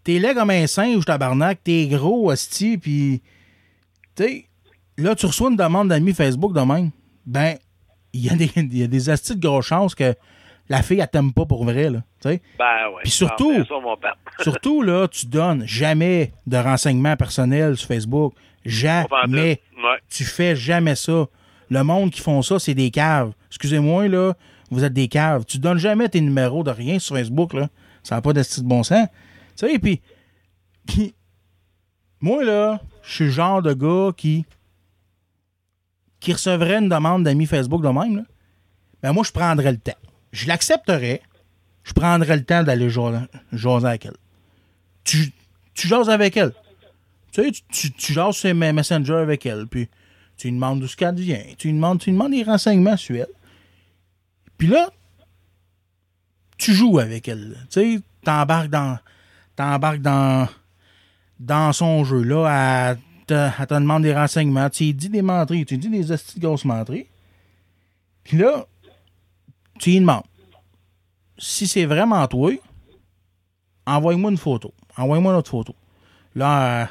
T'es laid comme un singe, tabarnak. T'es gros, hostie, pis. Tu sais, là, tu reçois une demande d'amis Facebook de même. Ben, il y a des, [LAUGHS] y a des astis de grosses chances que la fille, elle t'aime pas pour vrai, là. Tu sais. Ben, ouais. Puis surtout- ça, mon père. [LAUGHS] Surtout, là, tu donnes jamais de renseignements personnels sur Facebook. Jamais. Ouais. Tu fais jamais ça. Le monde qui font ça, c'est des caves. Excusez-moi, là, vous êtes des caves. Tu donnes jamais tes numéros de rien sur Facebook, là. Ça n'a pas de style de bon sens. Tu sais, puis, puis, moi, là, je suis le genre de gars qui, qui recevrait une demande d'amis Facebook de même, là. Ben, moi, je prendrais le temps. Je l'accepterais. Je prendrais le temps d'aller jaser avec elle. Tu, tu jases avec elle. Tu sais, tu, tu, jases sur mes Messenger avec elle, puis tu lui demandes d'où ce qu'elle vient. Tu lui demandes, tu demandes des renseignements sur elle. Puis là, tu joues avec elle. Tu sais, t'embarques dans, t'embarques dans, dans son jeu, là. Elle te, te demande des renseignements. Tu lui dis des menteries. Tu lui dis des grosses menteries. Puis là, tu lui demandes. Si c'est vraiment toi, envoie-moi une photo. Envoie-moi une autre photo. Là, euh,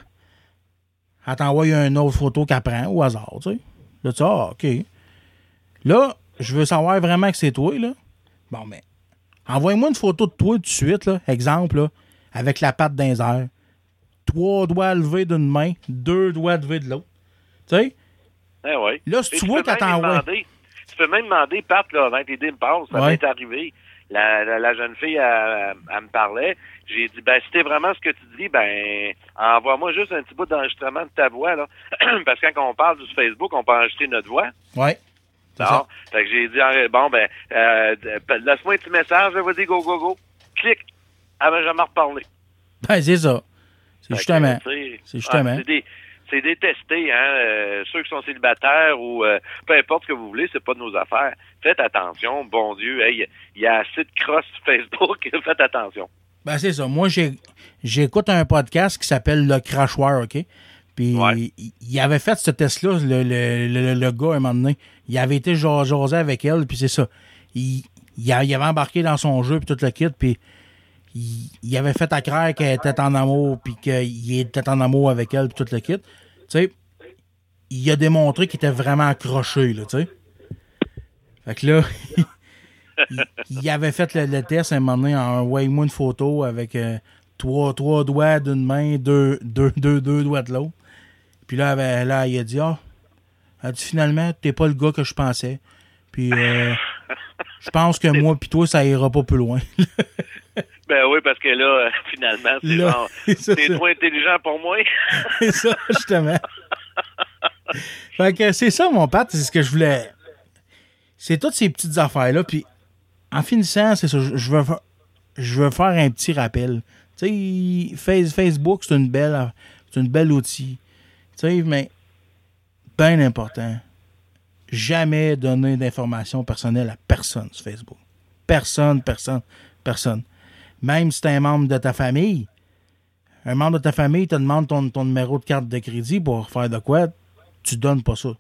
elle t'envoie une autre photo qu'elle prend au hasard, tu sais. Là, tu dis, ah, OK. Là, je veux savoir vraiment que c'est toi, là. Bon, mais envoie-moi une photo de toi tout de suite, là. Exemple, là, avec la patte les airs. Trois doigts levés d'une main, deux doigts levés de l'autre. Tu sais? Eh ouais. Là, si tu vois qu'elle t'envoie- peux même demander, Pat, là, avant que me passe, ça Ouais. m'est arrivé. La, la, la jeune fille, elle, elle me parlait. J'ai dit, ben, si c'est vraiment ce que tu dis, ben, envoie-moi juste un petit bout d'enregistrement de ta voix, là. [CLEARS THROAT] Parce que quand on parle du Facebook, on peut enregistrer notre voix. Ouais. Non. ça. Fait que j'ai dit, bon, ben, euh, laisse-moi un petit message, là, vas-y, go, go, go. Clique. Elle m'a jamais reparlé. Ben, c'est ça. C'est justement. C'est justement. ah, c'est détesté, hein. euh, ceux qui sont célibataires ou euh, peu importe ce que vous voulez, c'est pas de nos affaires. Faites attention, bon Dieu, hey, il y a assez de cross sur Facebook, [LAUGHS] faites attention. Ben, c'est ça. Moi, j'ai, j'écoute un podcast qui s'appelle Le Crachoir, OK? Puis, Ouais. il, avait fait ce test-là, le, le, le, le gars, un moment donné. Il avait été jas- jasé avec elle, puis c'est ça. Il, il avait embarqué dans son jeu, puis tout le kit, puis il, avait fait à qu'elle était en amour, puis qu'il était en amour avec elle, puis tout le kit. Il a démontré qu'il était vraiment accroché, là, tu sais. Fait que là, [LAUGHS] il, avait fait le, test un moment en envoyant-moi une photo avec euh, trois, trois doigts d'une main, deux, deux, deux, deux doigts de l'autre. Puis là, là, il a dit Ah, a dit, finalement, t'es pas le gars que je pensais. Puis euh, je pense que moi puis toi, ça ira pas plus loin. [LAUGHS] Ben oui, parce que là, euh, [LAUGHS] finalement, c'est Là, genre, [LAUGHS] c'est ça, t'es ça. trop intelligent pour moi. [LAUGHS] c'est ça, justement. fait que c'est ça, mon Pat, c'est ce que je voulais. C'est toutes ces petites affaires-là. Puis, en finissant, c'est ça, je veux, je veux faire un petit rappel. Tu sais, Face- Facebook, c'est une belle, c'est une belle outil. Tu sais, mais, bien important, jamais donner d'informations personnelles à personne sur Facebook. Personne, personne, personne. Même si t'es un membre de ta famille, un membre de ta famille te demande ton, ton numéro de carte de crédit pour faire de quoi, tu donnes pas ça.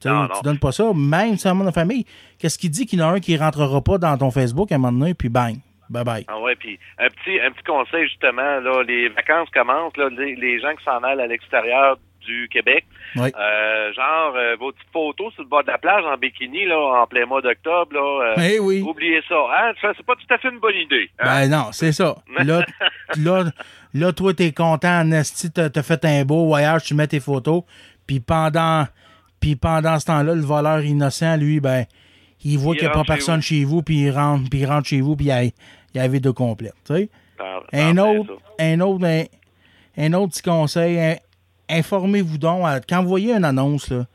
Tu Non, tu donnes pas ça, même si un membre de famille. Qu'est-ce qu'il dit qu'il y en a un qui rentrera pas dans ton Facebook à un moment donné, puis bang, Bye bye. Ah ouais, puis un petit, un petit conseil justement, là, les vacances commencent, là, les, les gens qui s'en allent à l'extérieur du Québec, Oui. euh, genre euh, vos petites photos sur le bord de la plage en bikini, là, en plein mois d'octobre, là, euh, Eh oui. oubliez ça, hein, c'est pas tout à fait une bonne idée. hein? Ben non, c'est ça. Là, [LAUGHS] là, là toi, t'es content, Nasty, t'as fait un beau voyage, tu mets tes photos, puis pendant, puis pendant ce temps-là, le voleur innocent, lui, ben, il voit Il qu'il n'y a pas chez personne chez vous, puis il rentre, puis il rentre chez vous, puis il y a, il y a la vidéo complète, tu sais. Ah, Un autre, un autre, un, un autre petit conseil, informez-vous donc, à- quand vous voyez une annonce, là,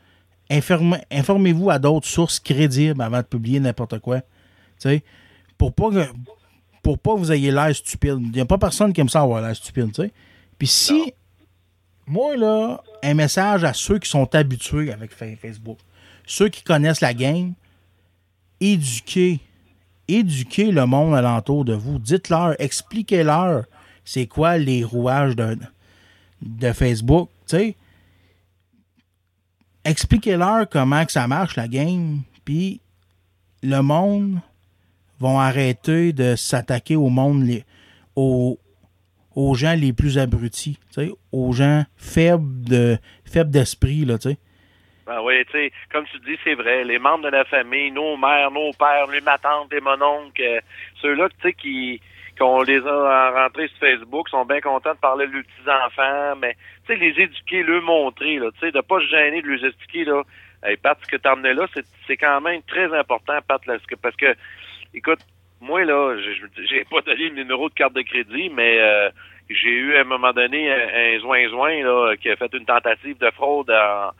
informez-vous à d'autres sources crédibles avant de publier n'importe quoi. Pour pas que pour pas que vous ayez l'air stupide. Il n'y a pas personne qui aime ça avoir l'air stupide. Puis si, moi, là, un message à ceux qui sont habitués avec Fa- Facebook, ceux qui connaissent la game, éduquez, éduquez le monde alentour de vous. Dites-leur, expliquez-leur c'est quoi les rouages de, de Facebook, Expliquez-leur comment que ça marche, la game, puis le monde vont arrêter de s'attaquer au monde, les, aux, aux gens les plus abrutis, aux gens faibles de faibles d'esprit, là. Ben oui, tu sais, comme tu dis, c'est vrai. Les membres de la famille, nos mères, nos pères, les ma tante, les mononcles, euh, ceux-là, tu sais, qui qu'on les a rentrés sur Facebook, sont bien contents de parler de leurs petits-enfants, mais, tu sais, les éduquer, leur montrer, là, tu sais, de pas se gêner de leur expliquer, là, hey, Pat, ce que emmené là, c'est, quand même très important, Pat, parce que, écoute, moi, là, j'ai- pas donné le numéro de carte de crédit, mais euh, j'ai eu, à un moment donné, un, un joint-joint, là, qui a fait une tentative de fraude en-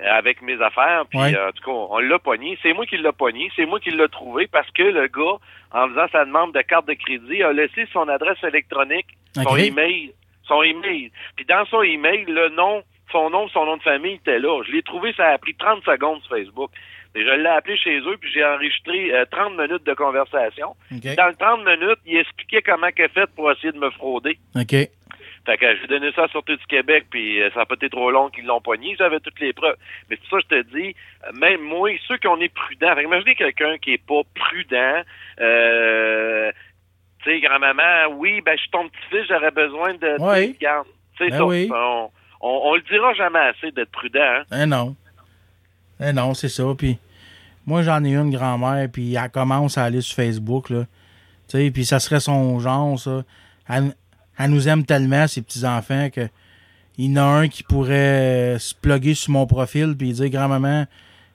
avec mes affaires. Puis, Ouais. euh, en tout cas, on l'a pogné. C'est moi qui l'ai pogné. C'est moi qui l'ai trouvé parce que le gars, en faisant sa demande de carte de crédit, a laissé son adresse électronique, son email, son email. Puis dans son email, le nom, son nom, son nom de famille était là. Je l'ai trouvé, ça a pris 30 secondes sur Facebook. Et je l'ai appelé chez eux, puis j'ai enregistré euh, 30 minutes de conversation. Dans le 30 minutes, il expliquait comment qu'elle fait pour essayer de me frauder. OK. Fait que j'ai donné ça à la Sûreté du Québec, puis euh, ça n'a pas été trop long qu'ils l'ont pogné. J'avais toutes les preuves. Mais c'est ça, je te dis, euh, même moi, ceux qui on est prudents, fait que imaginez quelqu'un qui est pas prudent, euh, tu sais, grand-maman, oui, ben, je suis ton petit-fils, j'aurais besoin de... Ben ça. oui. On, on, on le dira jamais assez d'être prudent, hein. Eh non. Eh non, c'est ça. Puis moi, j'en ai une grand-mère, puis elle commence à aller sur Facebook, là. Tu sais, puis ça serait son genre, ça. Elle, elle nous aime tellement, ces petits-enfants, que il y en a un qui pourrait euh, se plugger sur mon profil puis dire Grand-maman,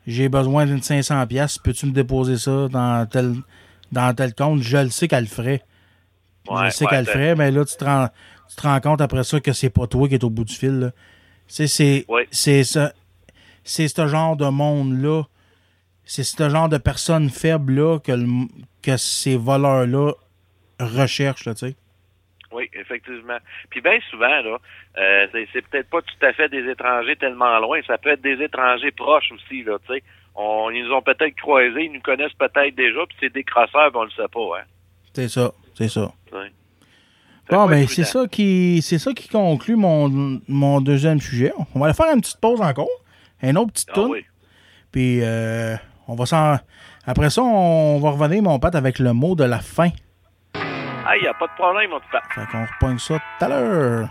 j'ai besoin d'une 500 pièces, peux-tu me déposer ça dans tel dans tel compte? Je le sais qu'elle le ferait. Ouais, je sais ouais, qu'elle le ferait, mais là tu te rends tu te rends compte après ça que c'est pas toi qui est au bout du fil. C'est c'est Ouais. c'est ce genre de monde là, c'est ce genre de personnes faibles là que le- que ces voleurs là recherchent là, tu sais. Effectivement. Puis bien souvent, là, euh, c'est, peut-être pas tout à fait des étrangers tellement loin, ça peut être des étrangers proches aussi, là, tu sais. On, ils nous ont peut-être croisés, ils nous connaissent peut-être déjà, puis c'est des crosseurs, on le sait pas, hein. C'est ça, c'est ça. Bon, ben, c'est ça qui c'est ça qui conclut mon, mon deuxième sujet. On va aller faire une petite pause encore. Une autre petite Ah toune. oui. Puis euh, on va s'en. Après ça, on va revenir, mon pote, avec le mot de la fin. Il n'y a pas de problème, mon petit Fait qu'on repogne ça tout à l'heure.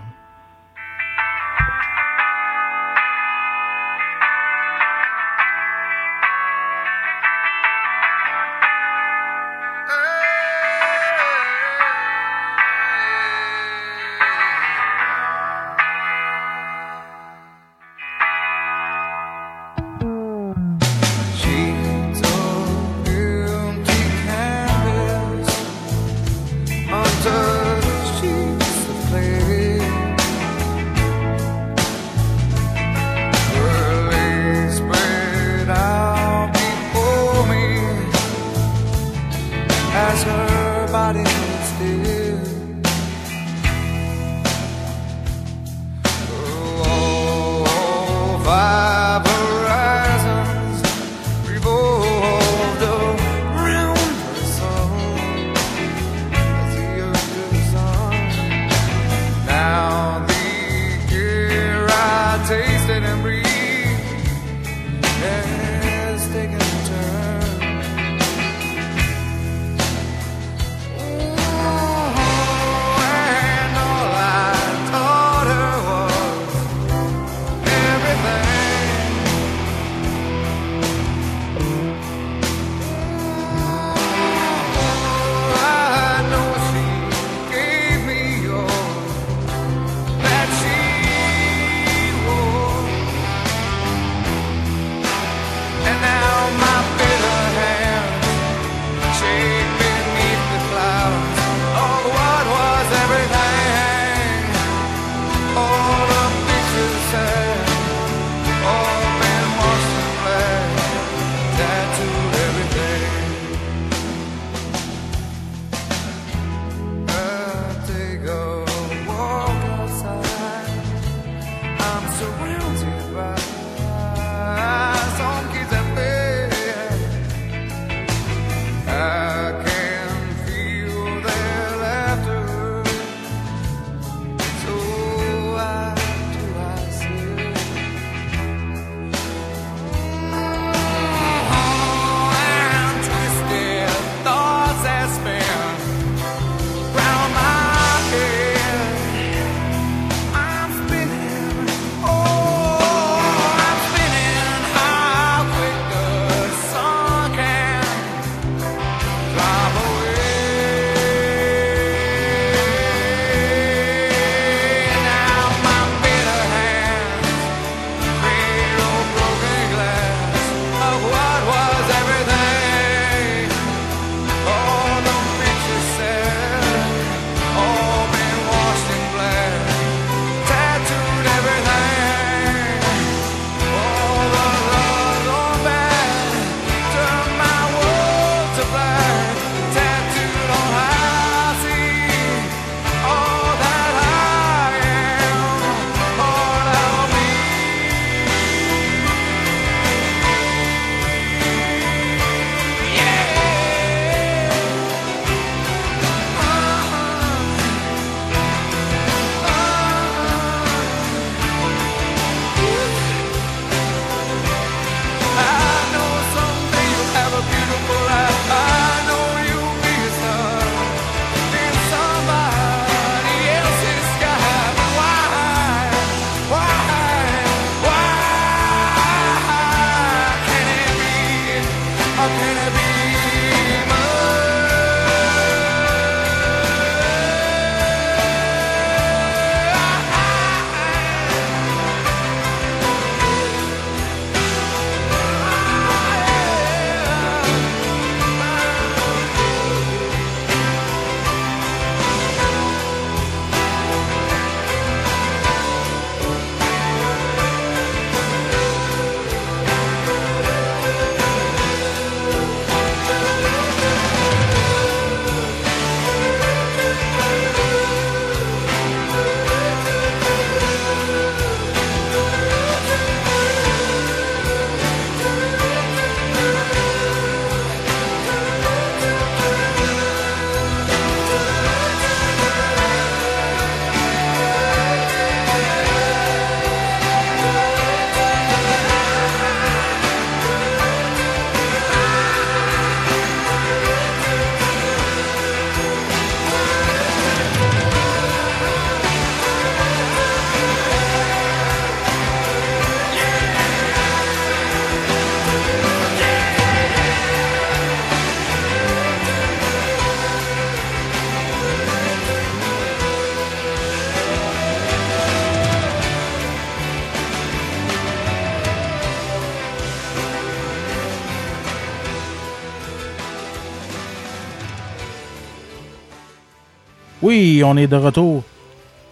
On est de retour.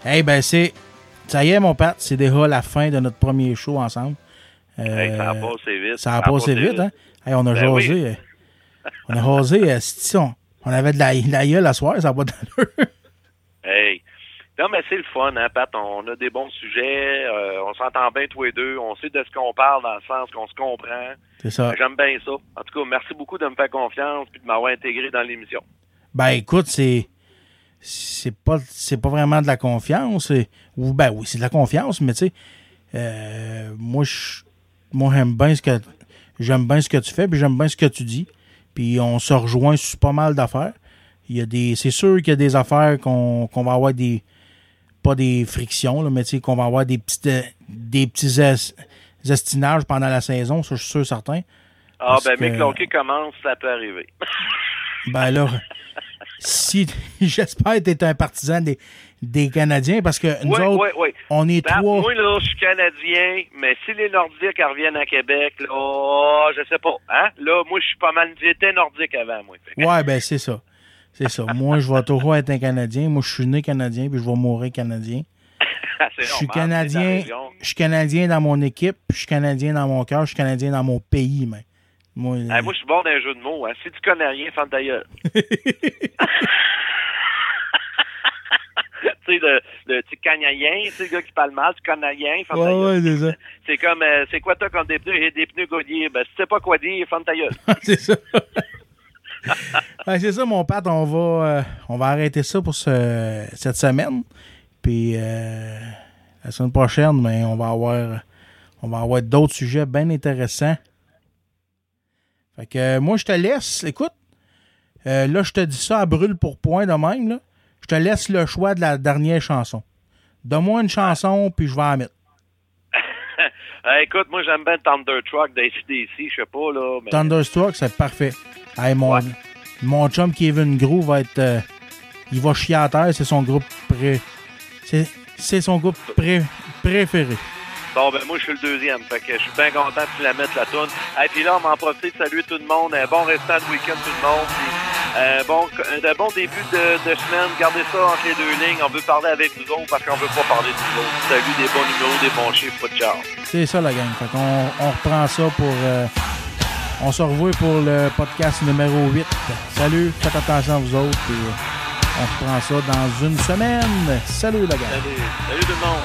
Eh ben c'est. Ça y est, mon Pat, c'est déjà la fin de notre premier show ensemble. Euh, Hey, ça a passé vite. Ça a passé vite, hein? Hey, on a Ben jasé. oui. euh, On a jasé. euh, on, on avait de la, de la gueule à soir, ça n'a pas d'allure. Hey. Non, mais c'est le fun, hein, Pat? On a des bons sujets. euh, on s'entend bien tous les deux. On sait de ce qu'on parle dans le sens qu'on se comprend. C'est ça. J'aime bien ça. En tout cas, merci beaucoup de me faire confiance puis de m'avoir intégré dans l'émission. Ben écoute, c'est. C'est pas, c'est pas vraiment de la confiance. Ou ben oui, c'est de la confiance, mais tu sais, euh, moi, j'aime bien ce que j'aime bien ce que tu fais, puis j'aime bien ce que tu dis. Puis on se rejoint sur pas mal d'affaires. Il y a des. C'est sûr qu'il y a des affaires qu'on va avoir des. Pas des frictions, là, mais tu sais, qu'on va avoir des petites euh, des petits es- estinages pendant la saison, ça je suis sûr certain. Ah, ben, que- mais que commence, ça peut arriver. Ben là, si [LAUGHS] j'espère que tu es un partisan des, des Canadiens parce que nous Oui, autres, oui, oui. on est Pat, trois. moi, là, je suis Canadien, mais si les Nordiques reviennent à Québec, là, oh, je sais pas, hein? Là, moi, je suis pas mal, j'étais Nordique avant, moi. Ouais, ben c'est ça. C'est ça. Moi, je vais toujours être un Canadien. Moi, je suis né Canadien puis je vais mourir Canadien. [LAUGHS] Je suis Canadien. Je suis Canadien dans mon équipe, je suis Canadien dans mon cœur, je suis Canadien dans mon pays, mais. Moi, Ah, moi, je suis bon d'un jeu de mots, hein. Si tu connais rien, ferme ta gueule. [LAUGHS] tu sais, le, le tu canadien, c'est le gars qui parle mal, tu connais rien, ferme ta ouais, ouais, c'est ça. C'est comme, euh, c'est quoi toi contre des pneus? J'ai des pneus Gaudier. Ben, si tu sais pas quoi dire, ferme ta gueule. [LAUGHS] c'est ça. [LAUGHS] Ouais, c'est ça, mon Pat. On va, euh, on va arrêter ça pour ce- cette semaine. Puis euh, la semaine prochaine, mais on va avoir, on va avoir d'autres sujets bien intéressants. Fait que euh, moi, je te laisse. Écoute, euh, là, je te dis ça à brûle pour point de même. Là. Je te laisse le choix de la dernière chanson. Donne-moi une chanson, puis je vais la mettre. [LAUGHS] Euh, écoute, moi, j'aime bien Thunder Truck d'ACDC, je sais pas, là. Mais... Thunderstruck, c'est parfait. Hey, mon, Ouais. mon chum Kevin Grou va être. euh, il va chier à terre, c'est son groupe pré. C'est son groupe pré- préféré. Bon, ben moi, je suis le deuxième. Fait que je suis bien content que tu la mettes, la toune. Et puis là, on m'en profite de saluer tout le monde. Un bon restant de week-end, tout le monde. Puis, euh, bon, un bon début de, de semaine. Gardez ça entre les deux lignes. On veut parler avec nous autres parce qu'on veut pas parler de nous autres. Salut, des bons numéros, des bons chiffres, pas de char. C'est ça la gang. Fait qu'on on reprend ça pour. euh, on se revoit pour le podcast numéro 8. Salut, faites attention à vous autres. puis, euh, on reprend ça dans une semaine. Salut la gang. Salut, salut tout le monde.